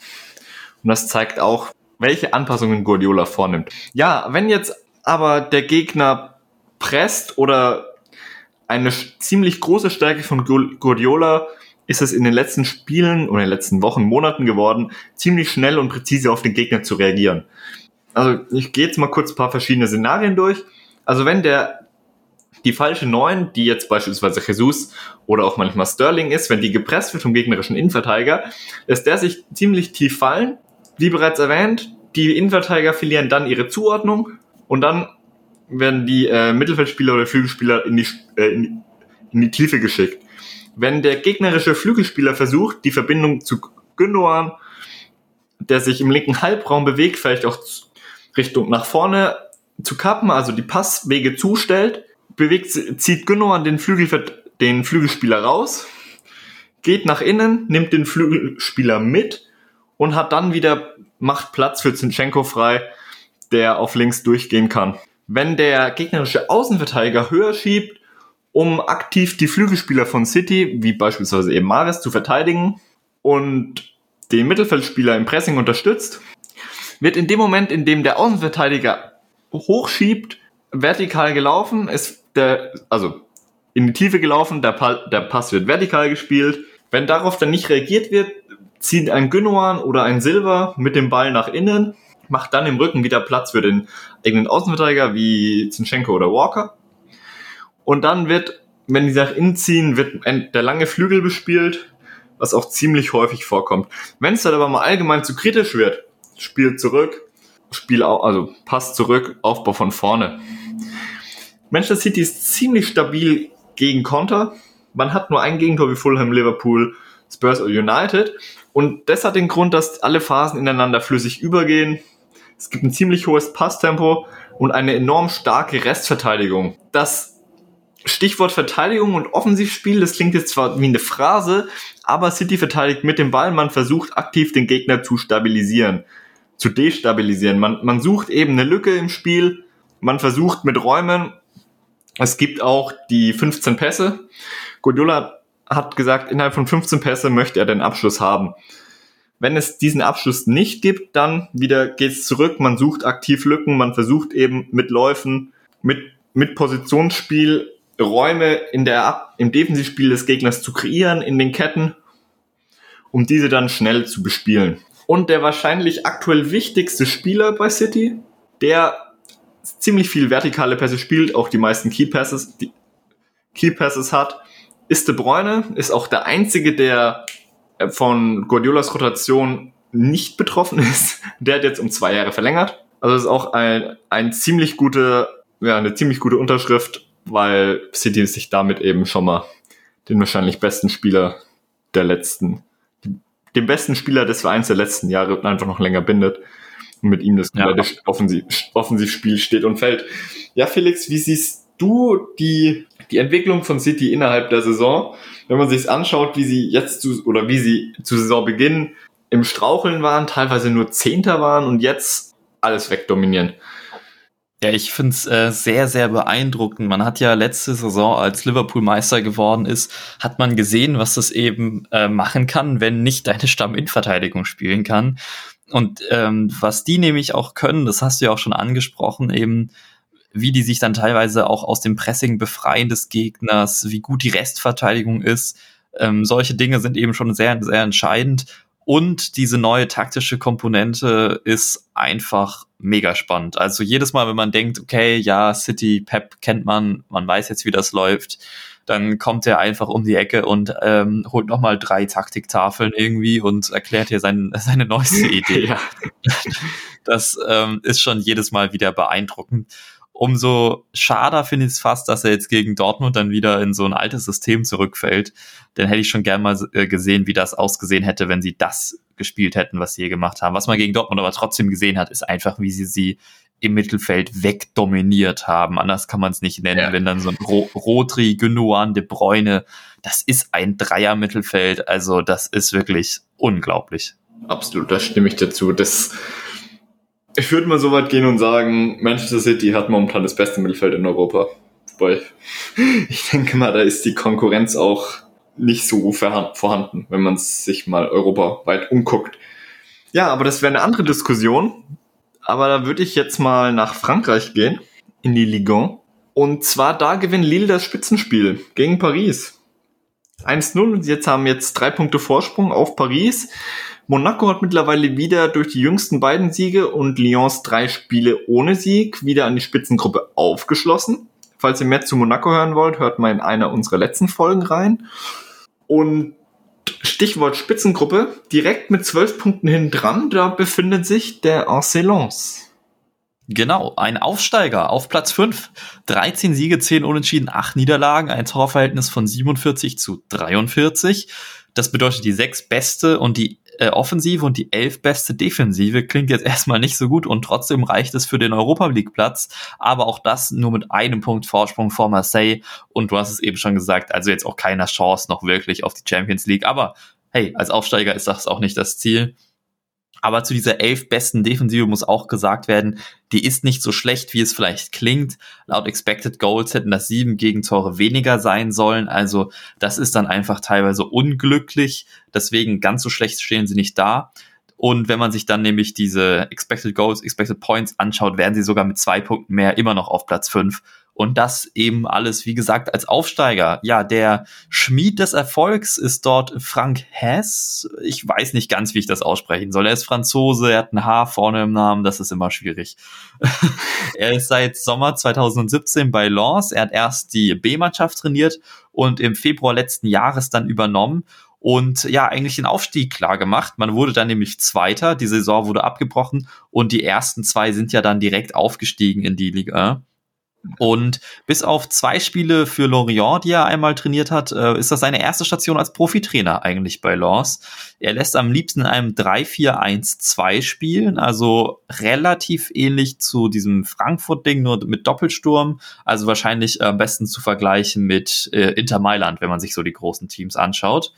E: Und das zeigt auch, welche Anpassungen Guardiola vornimmt. Ja, wenn jetzt aber der Gegner presst oder eine ziemlich große Stärke von Guardiola ist es in den letzten Spielen oder in den letzten Wochen, Monaten geworden, ziemlich schnell und präzise auf den Gegner zu reagieren. Also ich gehe jetzt mal kurz ein paar verschiedene Szenarien durch. Also wenn der die falsche Neun, die jetzt beispielsweise Jesus oder auch manchmal Sterling ist, wenn die gepresst wird vom gegnerischen Innenverteidiger, lässt der sich ziemlich tief fallen. Wie bereits erwähnt, die Innenverteidiger verlieren dann ihre Zuordnung und dann werden die äh, Mittelfeldspieler oder Flügelspieler in die, äh, in in die Tiefe geschickt. Wenn der gegnerische Flügelspieler versucht, die Verbindung zu Gündogan, der sich im linken Halbraum bewegt, vielleicht auch Richtung nach vorne zu kappen, also die Passwege zustellt, bewegt, zieht Gündogan den, Flügel, den Flügelspieler raus, geht nach innen, nimmt den Flügelspieler mit und hat dann wieder, macht Platz für Zinchenko frei, der auf links durchgehen kann. Wenn der gegnerische Außenverteidiger höher schiebt, um aktiv die Flügelspieler von City, wie beispielsweise eben Mares, zu verteidigen und den Mittelfeldspieler im Pressing unterstützt, wird in dem Moment, in dem der Außenverteidiger hochschiebt, vertikal gelaufen, ist der, also in die Tiefe gelaufen, der, pa der Pass wird vertikal gespielt. Wenn darauf dann nicht reagiert wird, zieht ein Gündogan oder ein Silver mit dem Ball nach innen, macht dann im Rücken wieder Platz für den eigenen Außenverteidiger wie Zinchenko oder Walker und dann wird, wenn die nach innen ziehen, wird der lange Flügel bespielt, was auch ziemlich häufig vorkommt. Wenn es dann aber mal allgemein zu kritisch wird, Spiel zurück, Spiel also Pass zurück, Aufbau von vorne. Manchester City ist ziemlich stabil gegen Konter. Man hat nur ein Gegentor wie Fulham, Liverpool, Spurs oder United. Und das hat den Grund, dass alle Phasen ineinander flüssig übergehen. Es gibt ein ziemlich hohes Passtempo und eine enorm starke Restverteidigung. Das Stichwort Verteidigung und Offensivspiel, das klingt jetzt zwar wie eine Phrase, aber City verteidigt mit dem Ball, man versucht aktiv den Gegner zu stabilisieren, zu destabilisieren. Man, man sucht eben eine Lücke im Spiel, man versucht mit Räumen, es gibt auch die 15 Pässe. Guardiola hat gesagt, innerhalb von 15 Pässe möchte er den Abschluss haben. Wenn es diesen Abschluss nicht gibt, dann wieder geht's zurück, man sucht aktiv Lücken, man versucht eben mit Läufen, mit, mit Positionsspiel Räume in der, im Defensivspiel des Gegners zu kreieren, in den Ketten, um diese dann schnell zu bespielen. Und der wahrscheinlich aktuell wichtigste Spieler bei City, der ziemlich viel vertikale Pässe spielt, auch die meisten Key Passes, die Key Passes hat, ist De Bruyne, ist auch der einzige, der äh, von Guardiolas Rotation nicht betroffen (laughs) ist. Der hat jetzt um zwei Jahre verlängert. Also ist auch ein, ein ziemlich gute, ja, eine ziemlich gute Unterschrift weil City sich damit eben schon mal den wahrscheinlich besten Spieler der letzten, den besten Spieler des Vereins der letzten Jahre einfach noch länger bindet und mit ihm das ja. Offensiv, Offensivspiel steht und fällt. Ja, Felix, wie siehst du die, die Entwicklung von City innerhalb der Saison? Wenn man sich anschaut, wie sie jetzt zu, oder wie sie zu Saisonbeginn im Straucheln waren, teilweise nur Zehnter waren und jetzt alles wegdominieren.
D: Ja, ich finde es äh, sehr, sehr beeindruckend. Man hat ja letzte Saison, als Liverpool Meister geworden ist, hat man gesehen, was das eben äh, machen kann, wenn nicht deine Stamm-In-Verteidigung spielen kann. Und ähm, was die nämlich auch können, das hast du ja auch schon angesprochen, eben wie die sich dann teilweise auch aus dem Pressing befreien des Gegners, wie gut die Restverteidigung ist. Ähm, solche Dinge sind eben schon sehr, sehr entscheidend. Und diese neue taktische Komponente ist einfach mega spannend. Also jedes Mal, wenn man denkt, okay, ja, City, Pep kennt man, man weiß jetzt, wie das läuft, dann kommt er einfach um die Ecke und ähm, holt nochmal drei Taktiktafeln irgendwie und erklärt hier sein, (laughs) seine neueste (laughs) Idee. ja. Das ähm, ist schon jedes Mal wieder beeindruckend umso schade finde ich es fast, dass er jetzt gegen Dortmund dann wieder in so ein altes System zurückfällt. Denn hätte ich schon gern mal äh, gesehen, wie das ausgesehen hätte, wenn sie das gespielt hätten, was sie hier gemacht haben. Was man gegen Dortmund aber trotzdem gesehen hat, ist einfach, wie sie sie im Mittelfeld wegdominiert haben. Anders kann man es nicht nennen, ja. wenn dann so ein Ro Rotri, Gündogan, De Bruyne, das ist ein Dreier-Mittelfeld. Also das ist wirklich unglaublich.
E: Absolut, da stimme ich dazu. Das ich würde mal so weit gehen und sagen, Manchester City hat momentan das beste Mittelfeld in Europa. Wobei, (laughs) ich denke mal, da ist die Konkurrenz auch nicht so vorhanden, wenn man sich mal europaweit umguckt. Ja, aber das wäre eine andere Diskussion. Aber da würde ich jetzt mal nach Frankreich gehen, in die Ligue 1. Und zwar da gewinnt Lille das Spitzenspiel gegen Paris. 1-0 und jetzt haben jetzt drei Punkte Vorsprung auf Paris. Monaco hat mittlerweile wieder durch die jüngsten beiden Siege und Lyons drei Spiele ohne Sieg wieder an die Spitzengruppe aufgeschlossen. Falls ihr mehr zu Monaco hören wollt, hört mal in einer unserer letzten Folgen rein. Und Stichwort Spitzengruppe, direkt mit zwölf Punkten hin dran, da befindet sich der Arcelons.
D: Genau, ein Aufsteiger auf Platz 5. 13 Siege, 10 Unentschieden, 8 Niederlagen, ein Torverhältnis von 47 zu 43. Das bedeutet die sechs beste und die äh, Offensive und die elf beste Defensive. Klingt jetzt (laughs) erstmal nicht so gut und trotzdem reicht es für den Europa League Platz. Aber auch das nur mit einem Punkt Vorsprung vor Marseille. Und du hast es eben schon gesagt, also jetzt auch keiner Chance noch wirklich auf die Champions League. Aber hey, als Aufsteiger ist das auch nicht das Ziel. Aber zu dieser elf besten Defensive muss auch gesagt werden, die ist nicht so schlecht, wie es vielleicht klingt. Laut Expected Goals hätten das sieben Gegentore weniger sein sollen. Also das ist dann einfach teilweise unglücklich. Deswegen ganz so schlecht stehen sie nicht da. Und wenn man sich dann nämlich diese Expected Goals, Expected Points anschaut, werden sie sogar mit zwei Punkten mehr immer noch auf Platz fünf. Und das eben alles, wie gesagt, als Aufsteiger. Ja, der Schmied des Erfolgs ist dort Frank Hess. Ich weiß nicht ganz, wie ich das aussprechen soll. Er ist Franzose, er hat ein H vorne im Namen, das ist immer schwierig. (laughs) er ist seit Sommer 2017 bei Lens. Er hat erst die B-Mannschaft trainiert und im Februar letzten Jahres dann übernommen und ja, eigentlich den Aufstieg klar gemacht. Man wurde dann nämlich Zweiter, die Saison wurde abgebrochen und die ersten zwei sind ja dann direkt aufgestiegen in die Liga Und bis auf zwei Spiele für Lorient, die er einmal trainiert hat, äh, ist das seine erste Station als Profitrainer eigentlich bei Lens. Er lässt am liebsten in einem 3-4-1-2 spielen, also relativ ähnlich zu diesem Frankfurt-Ding, nur mit Doppelsturm. Also wahrscheinlich am besten zu vergleichen mit äh, Inter Mailand, wenn man sich so die großen Teams anschaut.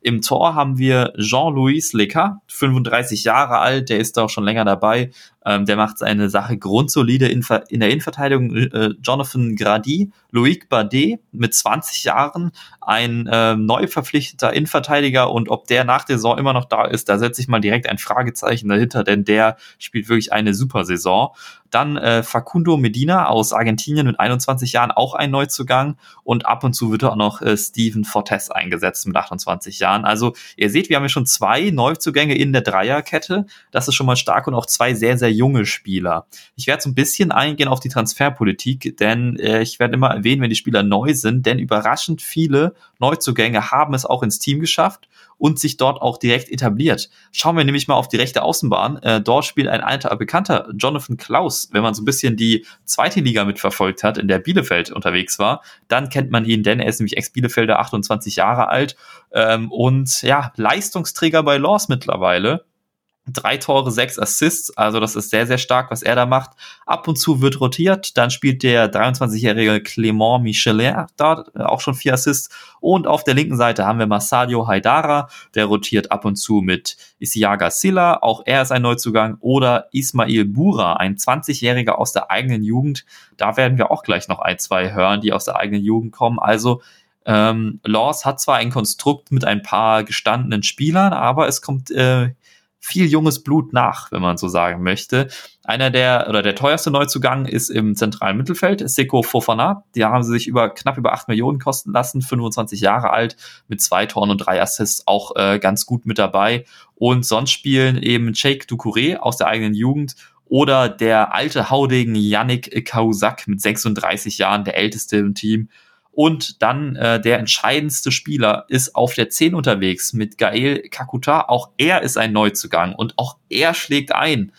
D: Im Tor haben wir Jean-Louis Leca, 35 Jahre alt, der ist auch schon länger dabei. Ähm, der macht seine Sache grundsolide in, in der Innenverteidigung. Äh, Jonathan Grady, Loic Bardet mit 20 Jahren, ein äh, neu verpflichteter Innenverteidiger und ob der nach der Saison immer noch da ist, da setze ich mal direkt ein Fragezeichen dahinter, denn der spielt wirklich eine super Saison. Dann äh, Facundo Medina aus Argentinien mit 21 Jahren, auch ein Neuzugang. Und ab und zu wird auch noch äh, Steven Fortes eingesetzt mit 28 Jahren. Also ihr seht, wir haben ja schon zwei Neuzugänge in der Dreierkette. Das ist schon mal stark und auch zwei sehr, sehr junge Spieler. Ich werde so ein bisschen eingehen auf die Transferpolitik, denn äh, ich werde immer erwähnen, wenn die Spieler neu sind, denn überraschend viele Neuzugänge haben es auch ins Team geschafft und sich dort auch direkt etabliert. Schauen wir nämlich mal auf die rechte Außenbahn. Äh, dort spielt ein alter Bekannter, Jonathan Klaus. Wenn man so ein bisschen die zweite Liga mitverfolgt hat, in der Bielefeld unterwegs war, dann kennt man ihn, denn er ist nämlich Ex-Bielefelder, 28 Jahre alt ähm, und ja, Leistungsträger bei Laws mittlerweile drei Tore, sechs Assists, also das ist sehr, sehr stark, was er da macht. Ab und zu wird rotiert, dann spielt der 23-jährige Clément Michelin da auch schon vier Assists. Und auf der linken Seite haben wir Masadio Haidara, der rotiert ab und zu mit Isiaga Silla, auch er ist ein Neuzugang, oder Ismail Bura, ein 20-jähriger aus der eigenen Jugend, da werden wir auch gleich noch ein, zwei hören, die aus der eigenen Jugend kommen, also ähm, Laws hat zwar ein Konstrukt mit ein paar gestandenen Spielern, aber es kommt äh, viel junges Blut nach, wenn man so sagen möchte. Einer der oder der teuerste Neuzugang ist im zentralen Mittelfeld, Seko Fofana. Die haben sie sich über knapp über 8 Millionen kosten lassen, 25 Jahre alt, mit zwei Toren und drei Assists auch äh, ganz gut mit dabei. Und sonst spielen eben Jake Ducouré aus der eigenen Jugend oder der alte Haudegen Yannick Kausak mit 36 Jahren, der älteste im Team. Und dann äh, der entscheidendste Spieler ist auf der 10 unterwegs mit Gael Kakuta. Auch er ist ein Neuzugang und auch er schlägt ein.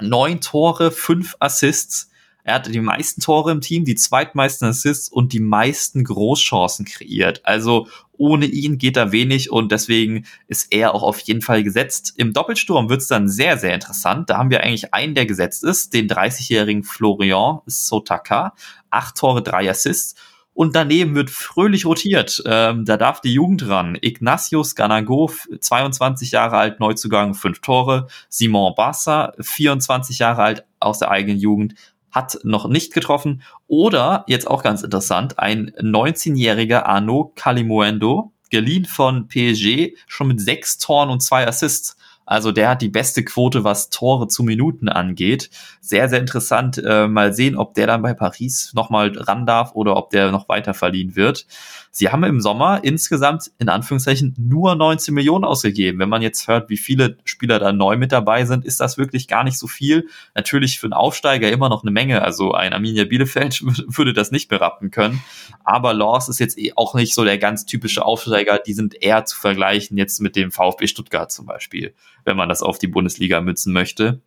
D: Neun Tore, fünf Assists. Er hatte die meisten Tore im Team, die zweitmeisten Assists und die meisten Großchancen kreiert. Also ohne ihn geht da wenig und deswegen ist er auch auf jeden Fall gesetzt. Im Doppelsturm wird es dann sehr, sehr interessant. Da haben wir eigentlich einen, der gesetzt ist, den 30-jährigen Florian Sotaka. Acht Tore, drei Assists. Und daneben wird fröhlich rotiert. Ähm, da darf die Jugend ran. Ignatius Ganago, 22 Jahre alt, Neuzugang, fünf Tore. Simon Bassa, 24 Jahre alt, aus der eigenen Jugend, hat noch nicht getroffen. Oder, jetzt auch ganz interessant, ein 19-jähriger Arnaud Calimuendo, geliehen von PSG, schon mit sechs Toren und zwei Assists. Also der hat die beste Quote, was Tore zu Minuten angeht. Sehr, sehr interessant. Äh, mal sehen, ob der dann bei Paris nochmal ran darf oder ob der noch weiter verliehen wird. Sie haben im Sommer insgesamt in Anführungszeichen nur 19 Millionen ausgegeben. Wenn man jetzt hört, wie viele Spieler da neu mit dabei sind, ist das wirklich gar nicht so viel. Natürlich für einen Aufsteiger immer noch eine Menge. Also ein Arminia Bielefeld (laughs) würde das nicht berappen können. Aber Laws ist jetzt eh auch nicht so der ganz typische Aufsteiger. Die sind eher zu vergleichen jetzt mit dem VfB Stuttgart zum Beispiel, wenn man das auf die Bundesliga münzen möchte.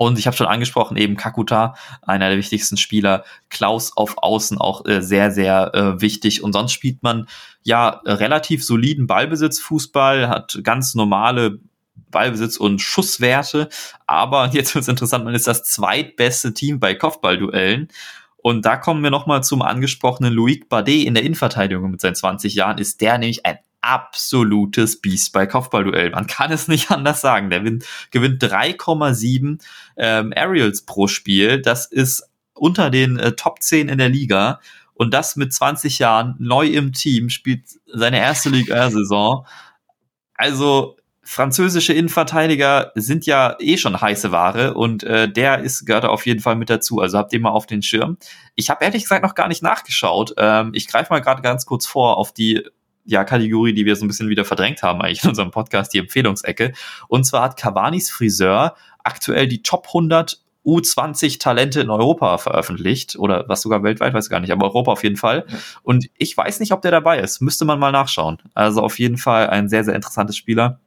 D: Und ich habe schon angesprochen, eben Kakuta, einer der wichtigsten Spieler, Klaus auf Außen auch äh, sehr, sehr äh, wichtig. Und sonst spielt man ja relativ soliden Ballbesitzfußball, hat ganz normale Ballbesitz und Schusswerte. Aber (laughs) jetzt wird es interessant, man ist das zweitbeste Team bei Kopfballduellen. Und da kommen wir nochmal zum angesprochenen Loic Badet in der Innenverteidigung mit seinen 20 Jahren. Ist der nämlich ein absolutes Biest bei Kopfballduell. Man kann es nicht (laughs) anders sagen. Der gewinnt 3,7 ähm, Aerials pro Spiel. Das ist unter den äh, Top 10 in der Liga. Und das mit 20 Jahren, neu im Team, spielt seine erste Liga-Saison. Also französische Innenverteidiger sind ja eh schon heiße Ware und äh, der ist gehört auf jeden Fall mit dazu. Also habt ihr mal auf den Schirm. Ich habe ehrlich gesagt noch gar nicht nachgeschaut. Ähm, ich greife mal gerade ganz kurz vor auf die ja, Kategorie, die wir so ein bisschen wieder verdrängt haben eigentlich in unserem Podcast, die Empfehlungsecke. Und zwar hat Cavanis Friseur aktuell die Top 100 U20 Talente in Europa veröffentlicht oder was sogar weltweit, weiß gar nicht, aber Europa auf jeden Fall. Und ich weiß nicht, ob der dabei ist. Müsste man mal nachschauen. Also auf jeden Fall ein sehr, sehr interessantes Spieler.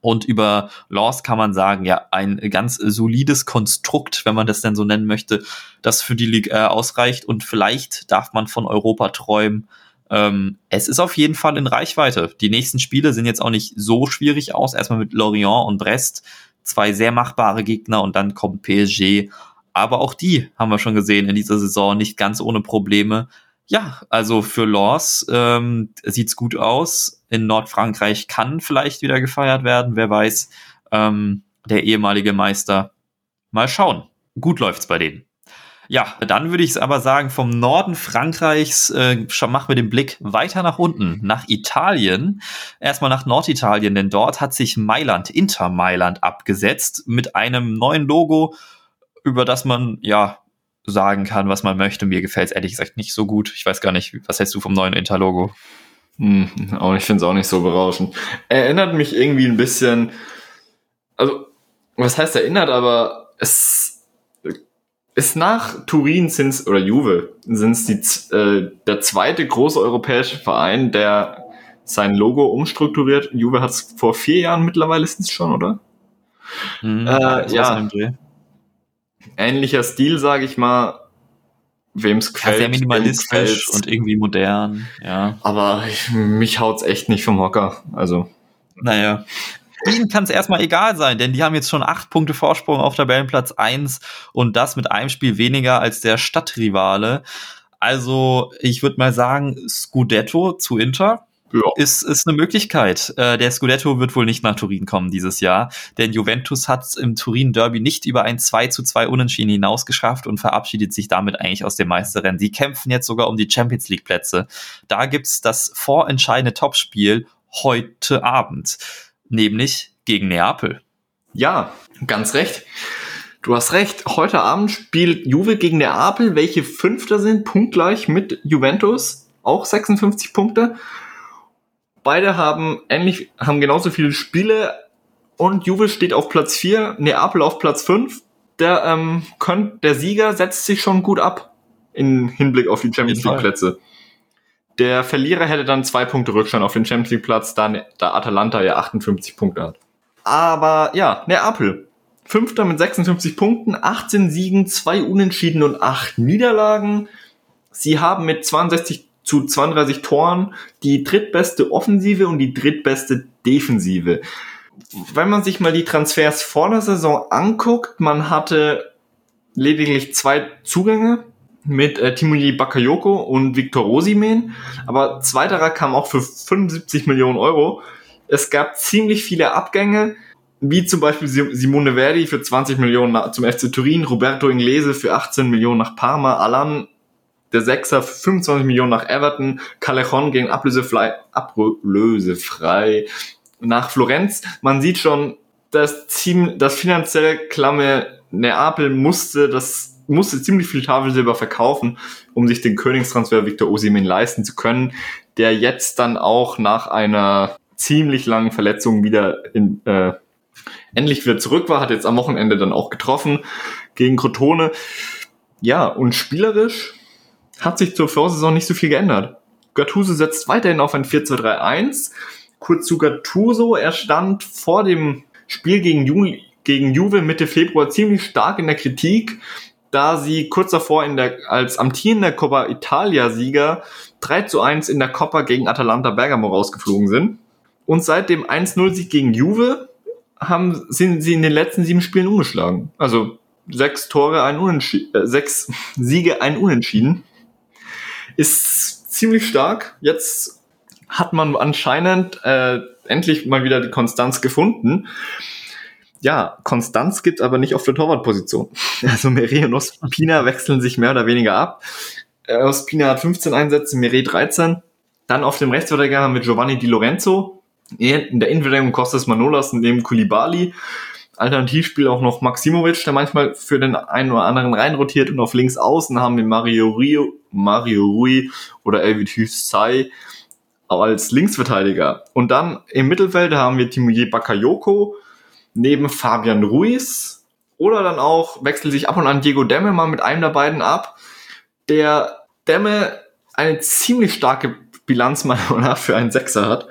D: Und über Laws kann man sagen, ja, ein ganz solides Konstrukt, wenn man das denn so nennen möchte, das für die Liga äh, ausreicht. Und vielleicht darf man von Europa träumen. Ähm, es ist auf jeden Fall in Reichweite. Die nächsten Spiele sehen jetzt auch nicht so schwierig aus. Erstmal mit Lorient und Brest. Zwei sehr machbare Gegner und dann kommt PSG. Aber auch die haben wir schon gesehen in dieser Saison nicht ganz ohne Probleme. Ja, also für Laws ähm, sieht's gut aus. In Nordfrankreich kann vielleicht wieder gefeiert werden, wer weiß. Ähm, der ehemalige Meister. Mal schauen. Gut läuft's bei denen. Ja, dann würde ich es aber sagen, vom Norden Frankreichs äh, machen wir den Blick weiter nach unten, nach Italien. Erstmal nach Norditalien, denn dort hat sich Mailand, Inter Mailand abgesetzt mit einem neuen Logo, über das man ja sagen kann, was man möchte. Mir gefällt es ehrlich gesagt nicht so gut. Ich weiß gar nicht, was hältst du vom neuen Interlogo?
E: Hm, auch ich finde es auch nicht so berauschend. Erinnert mich irgendwie ein bisschen, also was heißt erinnert, aber es ist nach Turin sind's oder Juve sind's die äh, der zweite große europäische Verein, der sein Logo umstrukturiert. Juve hat es vor vier Jahren mittlerweile sind's schon, oder?
D: Hm, äh, ja
E: ähnlicher Stil, sage ich mal. Wem es gefällt. Ja,
D: sehr minimalistisch und irgendwie modern, ja.
E: Aber ich, mich haut's echt nicht vom Hocker. Also.
D: Naja. Ihnen kann es erstmal egal sein, denn die haben jetzt schon acht Punkte Vorsprung auf Tabellenplatz eins und das mit einem Spiel weniger als der Stadtrivale. Also, ich würde mal sagen, Scudetto zu Inter ja. ist, ist eine Möglichkeit. Äh, der Scudetto wird wohl nicht nach Turin kommen dieses Jahr, denn Juventus hat es im Turin-Derby nicht über ein 2 zu 2 Unentschieden hinaus geschafft und verabschiedet sich damit eigentlich aus dem Meisterrennen. Sie kämpfen jetzt sogar um die Champions League-Plätze. Da gibt's das vorentscheidende Topspiel heute Abend, nämlich gegen Neapel.
E: Ja, ganz recht. Du hast recht. Heute Abend spielt Juve gegen Neapel, welche Fünfter sind, punktgleich mit Juventus, auch 56 Punkte. Beide haben ähnlich, haben genauso viele Spiele und Juve steht auf Platz 4, Neapel auf Platz 5. Der, ähm, könnt, der Sieger setzt sich schon gut ab im Hinblick auf die Champions League Plätze. Der Verlierer hätte dann zwei Punkte Rückstand auf den Champions League Platz, da, da Atalanta ja 58 Punkte hat. Aber ja, Neapel. Fünfter mit 56 Punkten, 18 Siegen, zwei Unentschieden und acht Niederlagen. Sie haben mit 62 zu 32 Toren die drittbeste Offensive und die drittbeste Defensive. Wenn man sich mal die Transfers vor der Saison anguckt, man hatte lediglich zwei Zugänge mit äh, Timothy Bakayoko und Victor Rosimen, aber zweiterer kam auch für 75 Millionen Euro. Es gab ziemlich viele Abgänge, wie zum Beispiel Simone Verdi für 20 Millionen zum FC Turin, Roberto Inglese für 18 Millionen nach Parma, Alan der Sechser 25 Millionen nach Everton, Callejon gegen ablösefrei, ablösefrei nach Florenz. Man sieht schon, das Team, das finanziell klamme Neapel musste das musste ziemlich viel Tafelsilber verkaufen, um sich den Königstransfer Victor Osimhen leisten zu können, der jetzt dann auch nach einer ziemlich langen Verletzung wieder in, äh, endlich wieder zurück war, hat jetzt am Wochenende dann auch getroffen gegen Crotone. Ja, und spielerisch hat sich zur Vorsaison nicht so viel geändert. Gattuso setzt weiterhin auf ein 4-2-3-1. Kurz zu Gattuso, er stand vor dem Spiel gegen, Ju gegen Juve Mitte Februar ziemlich stark in der Kritik, da sie kurz davor in der, als amtierender Coppa Italia-Sieger 3 zu 1 in der Coppa gegen Atalanta Bergamo rausgeflogen sind. Und seit dem 1-0-Sieg gegen Juve haben, sind sie in den letzten sieben Spielen umgeschlagen. Also sechs Tore, ein Unentschieden, äh, sechs (laughs) Siege, ein Unentschieden ist ziemlich stark. Jetzt hat man anscheinend äh, endlich mal wieder die Konstanz gefunden. Ja, Konstanz gibt aber nicht auf der Torwartposition. (laughs) Also Meret und Ospina wechseln sich mehr oder weniger ab. Äh, Ospina hat 15 Einsätze, Meret 13. Dann auf dem Rechtsverteidiger haben wir Giovanni Di Lorenzo. In der Innenverteidigung Kostas Manolas neben Kulibali. Alternativspiel auch noch Maximovic, der manchmal für den einen oder anderen reinrotiert und auf links außen haben wir Mario Rio, Mario Rui oder Elvid Hüsei als Linksverteidiger. Und dann im Mittelfeld haben wir Timoje Bakayoko neben Fabian Ruiz oder dann auch wechselt sich ab und an Diego Demme mal mit einem der beiden ab. Der Demme eine ziemlich starke Bilanz meiner (laughs) nach für einen Sechser hat.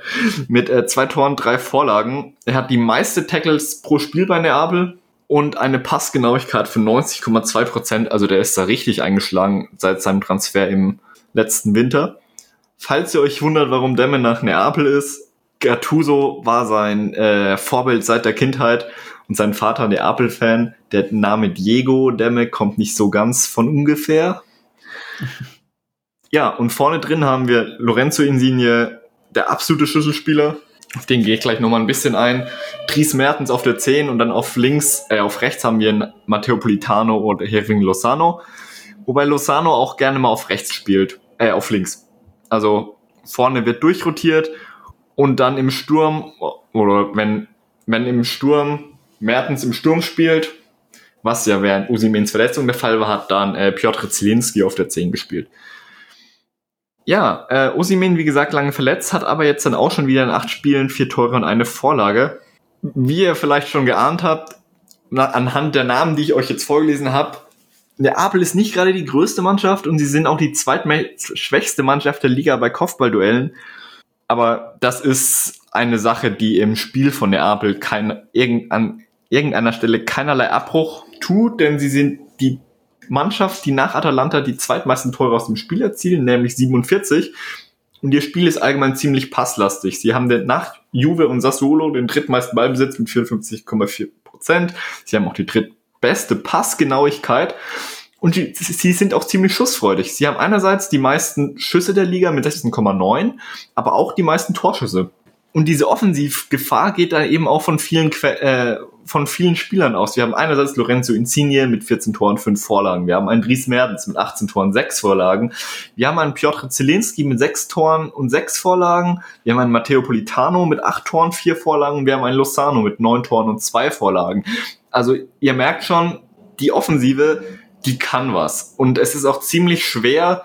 E: Mit äh, zwei Toren, drei Vorlagen. Er hat die meiste Tackles pro Spiel bei Neapel und eine Passgenauigkeit von 90,2 Prozent. Also der ist da richtig eingeschlagen seit seinem Transfer im letzten Winter. Falls ihr euch wundert, warum Demme nach Neapel ist, Gattuso war sein äh, Vorbild seit der Kindheit und sein Vater Neapel-Fan. Der Name Diego Demme kommt nicht so ganz von ungefähr. Ja, und vorne drin haben wir Lorenzo Insigne, der absolute Schlüsselspieler. Auf den gehe ich gleich nochmal ein bisschen ein. Dries Mertens auf der 10 und dann auf links, äh, auf rechts haben wir Matteo Politano oder Herving Lozano. Wobei Lozano auch gerne mal auf rechts spielt, äh, auf links. Also vorne wird durchrotiert und dann im Sturm, oder wenn, wenn im Sturm Mertens im Sturm spielt, was ja während Usimens Verletzung der Fall war, hat dann äh, Piotr Zielinski auf der 10 gespielt. Ja, äh, Osimen, wie gesagt, lange verletzt, hat aber jetzt dann auch schon wieder in acht Spielen vier Tore und eine Vorlage. Wie ihr vielleicht schon geahnt habt, na, anhand der Namen, die ich euch jetzt vorgelesen habe, der Apel ist nicht gerade die größte Mannschaft und sie sind auch die zweitschwächste Mannschaft der Liga bei Kopfballduellen. Aber das ist eine Sache, die im Spiel von der Apel kein, irgend, an irgendeiner Stelle keinerlei Abbruch tut, denn sie sind die Mannschaft, die nach Atalanta die zweitmeisten Tore aus dem Spiel erzielen, nämlich 47. Und ihr Spiel ist allgemein ziemlich passlastig. Sie haben nach Juve und Sassuolo den drittmeisten Ballbesitz mit 54,4 Prozent. Sie haben auch die drittbeste Passgenauigkeit. Und die, sie sind auch ziemlich schussfreudig. Sie haben einerseits die meisten Schüsse der Liga mit 16,9, aber auch die meisten Torschüsse. Und diese Offensivgefahr geht da eben auch von vielen, äh, von vielen Spielern aus. Wir haben einerseits Lorenzo Insigne mit 14 Toren, 5 Vorlagen. Wir haben einen Dries Mertens mit 18 Toren, 6 Vorlagen. Wir haben einen Piotr Zielinski mit 6 Toren und 6 Vorlagen. Wir haben einen Matteo Politano mit 8 Toren, 4 Vorlagen. Wir haben einen Lozano mit 9 Toren und 2 Vorlagen. Also ihr merkt schon, die Offensive, die kann was. Und es ist auch ziemlich schwer,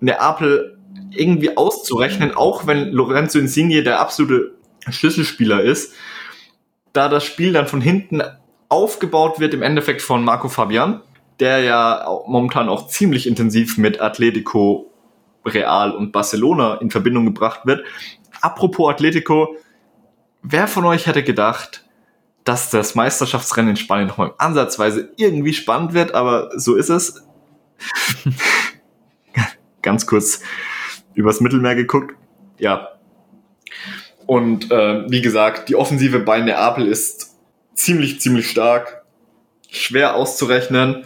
E: Neapel irgendwie auszurechnen, auch wenn Lorenzo Insigne der absolute Schlüsselspieler ist, da das Spiel dann von hinten aufgebaut wird, im Endeffekt von Marco Fabian, der ja momentan auch ziemlich intensiv mit Atletico, Real und Barcelona in Verbindung gebracht wird. Apropos Atletico, wer von euch hätte gedacht, dass das Meisterschaftsrennen in Spanien nochmal ansatzweise irgendwie spannend wird, aber so ist es. (laughs) Ganz kurz übers Mittelmeer geguckt. Ja. Und äh, wie gesagt, die Offensive bei Neapel ist ziemlich, ziemlich stark, schwer auszurechnen.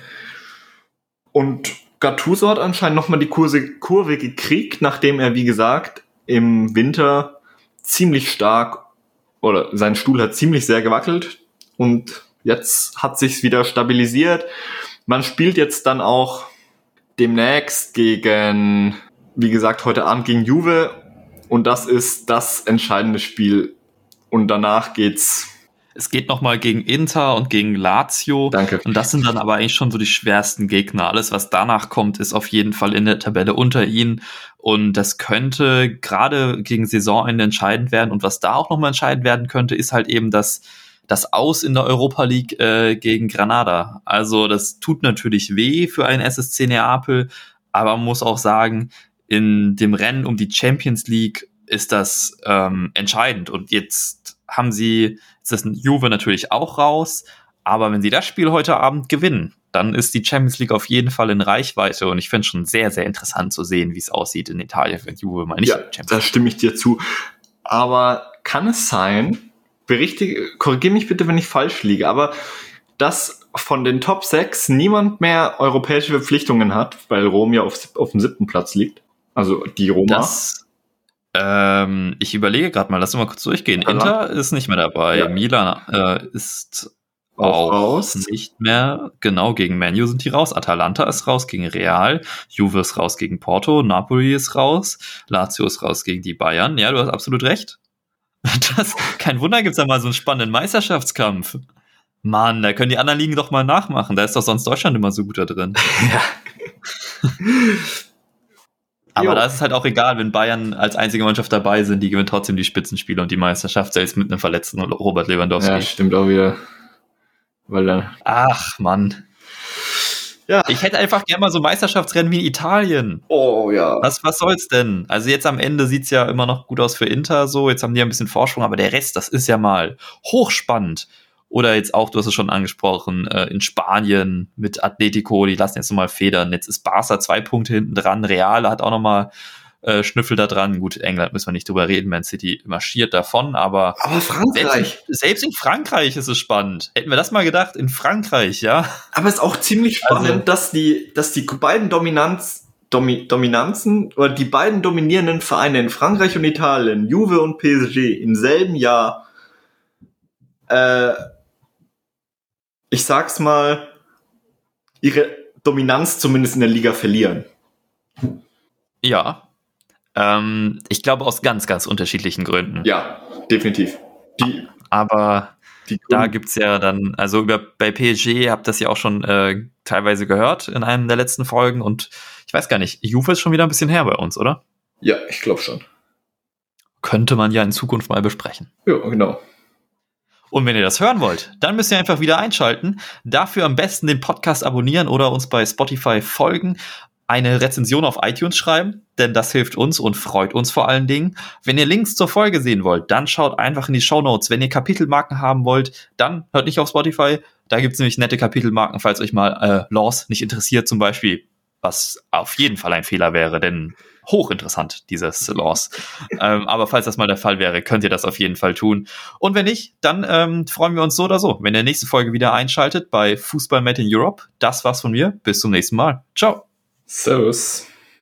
E: Und Gattuso hat anscheinend nochmal die Kurse, Kurve gekriegt, nachdem er, wie gesagt, im Winter ziemlich stark oder sein Stuhl hat ziemlich sehr gewackelt und jetzt hat sich's wieder stabilisiert. Man spielt jetzt dann auch demnächst gegen wie gesagt, heute Abend gegen Juve und das ist das entscheidende Spiel. Und danach geht's.
D: Es geht nochmal gegen Inter und gegen Lazio.
E: Danke.
D: Und das sind dann aber eigentlich schon so die schwersten Gegner. Alles, was danach kommt, ist auf jeden Fall in der Tabelle unter ihnen. Und das könnte gerade gegen Saisonende entscheidend werden. Und was da auch nochmal entscheidend werden könnte, ist halt eben das, das Aus in der Europa League äh, gegen Granada. Also das tut natürlich weh für einen SSC Neapel, aber man muss auch sagen, in dem Rennen um die Champions League ist das ähm, entscheidend. Und jetzt haben sie, ist Juve natürlich auch raus, aber wenn sie das Spiel heute Abend gewinnen, dann ist die Champions League auf jeden Fall in Reichweite und ich finde es schon sehr, sehr interessant zu sehen, wie es aussieht in Italien, wenn Juve mal nicht
E: ja, Champions Da stimme ich dir zu. Aber kann es sein, berichtige, korrigiere mich bitte, wenn ich falsch liege, aber dass von den Top 6 niemand mehr europäische Verpflichtungen hat, weil Rom ja auf, auf dem siebten Platz liegt? Also die Roma.
D: Das, ähm, ich überlege gerade mal, lass uns mal kurz durchgehen. Ja. Inter ist nicht mehr dabei. Ja. Milan äh, ist auch, auch raus. nicht mehr. Genau, gegen Manu sind die raus. Atalanta ist raus gegen Real. Juve ist raus gegen Porto. Napoli ist raus. Lazio ist raus gegen die Bayern. Ja, du hast absolut recht. (laughs) Das, kein Wunder, gibt's da mal so einen spannenden Meisterschaftskampf. Mann, da können die anderen Ligen doch mal nachmachen. Da ist doch sonst Deutschland immer so gut da drin. (laughs) Ja. (laughs) Aber da ist es halt auch egal, wenn Bayern als einzige Mannschaft dabei sind, die gewinnen trotzdem die Spitzenspiele und die Meisterschaft, selbst mit einem verletzten Robert Lewandowski. Ja,
E: stimmt auch wieder. Weil dann.
D: Ach, Mann. Ja. Ich hätte einfach gerne mal so Meisterschaftsrennen wie in Italien.
E: Oh ja.
D: Was, was soll's denn? Also jetzt am Ende sieht's ja immer noch gut aus für Inter so. Jetzt haben die ein bisschen Vorsprung, aber der Rest, das ist ja mal hochspannend. Oder jetzt auch, du hast es schon angesprochen, äh, in Spanien mit Atletico, die lassen jetzt nochmal federn. Jetzt ist Barca zwei Punkte hinten dran. Real hat auch nochmal äh, Schnüffel da dran. Gut, England müssen wir nicht drüber reden, Man City marschiert davon, aber.
E: Aber Frankreich.
D: Selbst, selbst, in Frankreich ist es spannend. Hätten wir das mal gedacht, in Frankreich, ja.
E: Aber es ist auch ziemlich spannend, also, dass die, dass die beiden Dominanz, Domi, Dominanzen oder die beiden dominierenden Vereine in Frankreich und Italien, Juve und PSG, im selben Jahr, äh, ich sag's mal, ihre Dominanz zumindest in der Liga verlieren.
D: Ja, ähm, ich glaube aus ganz, ganz unterschiedlichen Gründen.
E: Ja, definitiv.
D: Die, Aber da gibt's ja dann, also über, bei PSG habt das ja auch schon äh, teilweise gehört in einem der letzten Folgen und ich weiß gar nicht, Juve ist schon wieder ein bisschen her bei uns, oder?
E: Ja, ich glaube schon.
D: Könnte man ja in Zukunft mal besprechen.
E: Ja, genau.
D: Und wenn ihr das hören wollt, dann müsst ihr einfach wieder einschalten. Dafür am besten den Podcast abonnieren oder uns bei Spotify folgen eine Rezension auf iTunes schreiben, denn das hilft uns und freut uns vor allen Dingen. Wenn ihr Links zur Folge sehen wollt, dann schaut einfach in die Show Notes. Wenn ihr Kapitelmarken haben wollt, dann hört nicht auf Spotify. Da gibt's nämlich nette Kapitelmarken, falls euch mal äh, Laws nicht interessiert zum Beispiel, was auf jeden Fall ein Fehler wäre, denn hochinteressant, dieses Laws. ähm, aber falls das mal der Fall wäre, könnt ihr das auf jeden Fall tun. Und wenn nicht, dann ähm, freuen wir uns so oder so, wenn ihr nächste Folge wieder einschaltet bei Fußball Met in Europe. Das war's von mir. Bis zum nächsten Mal. Ciao.
E: Servus.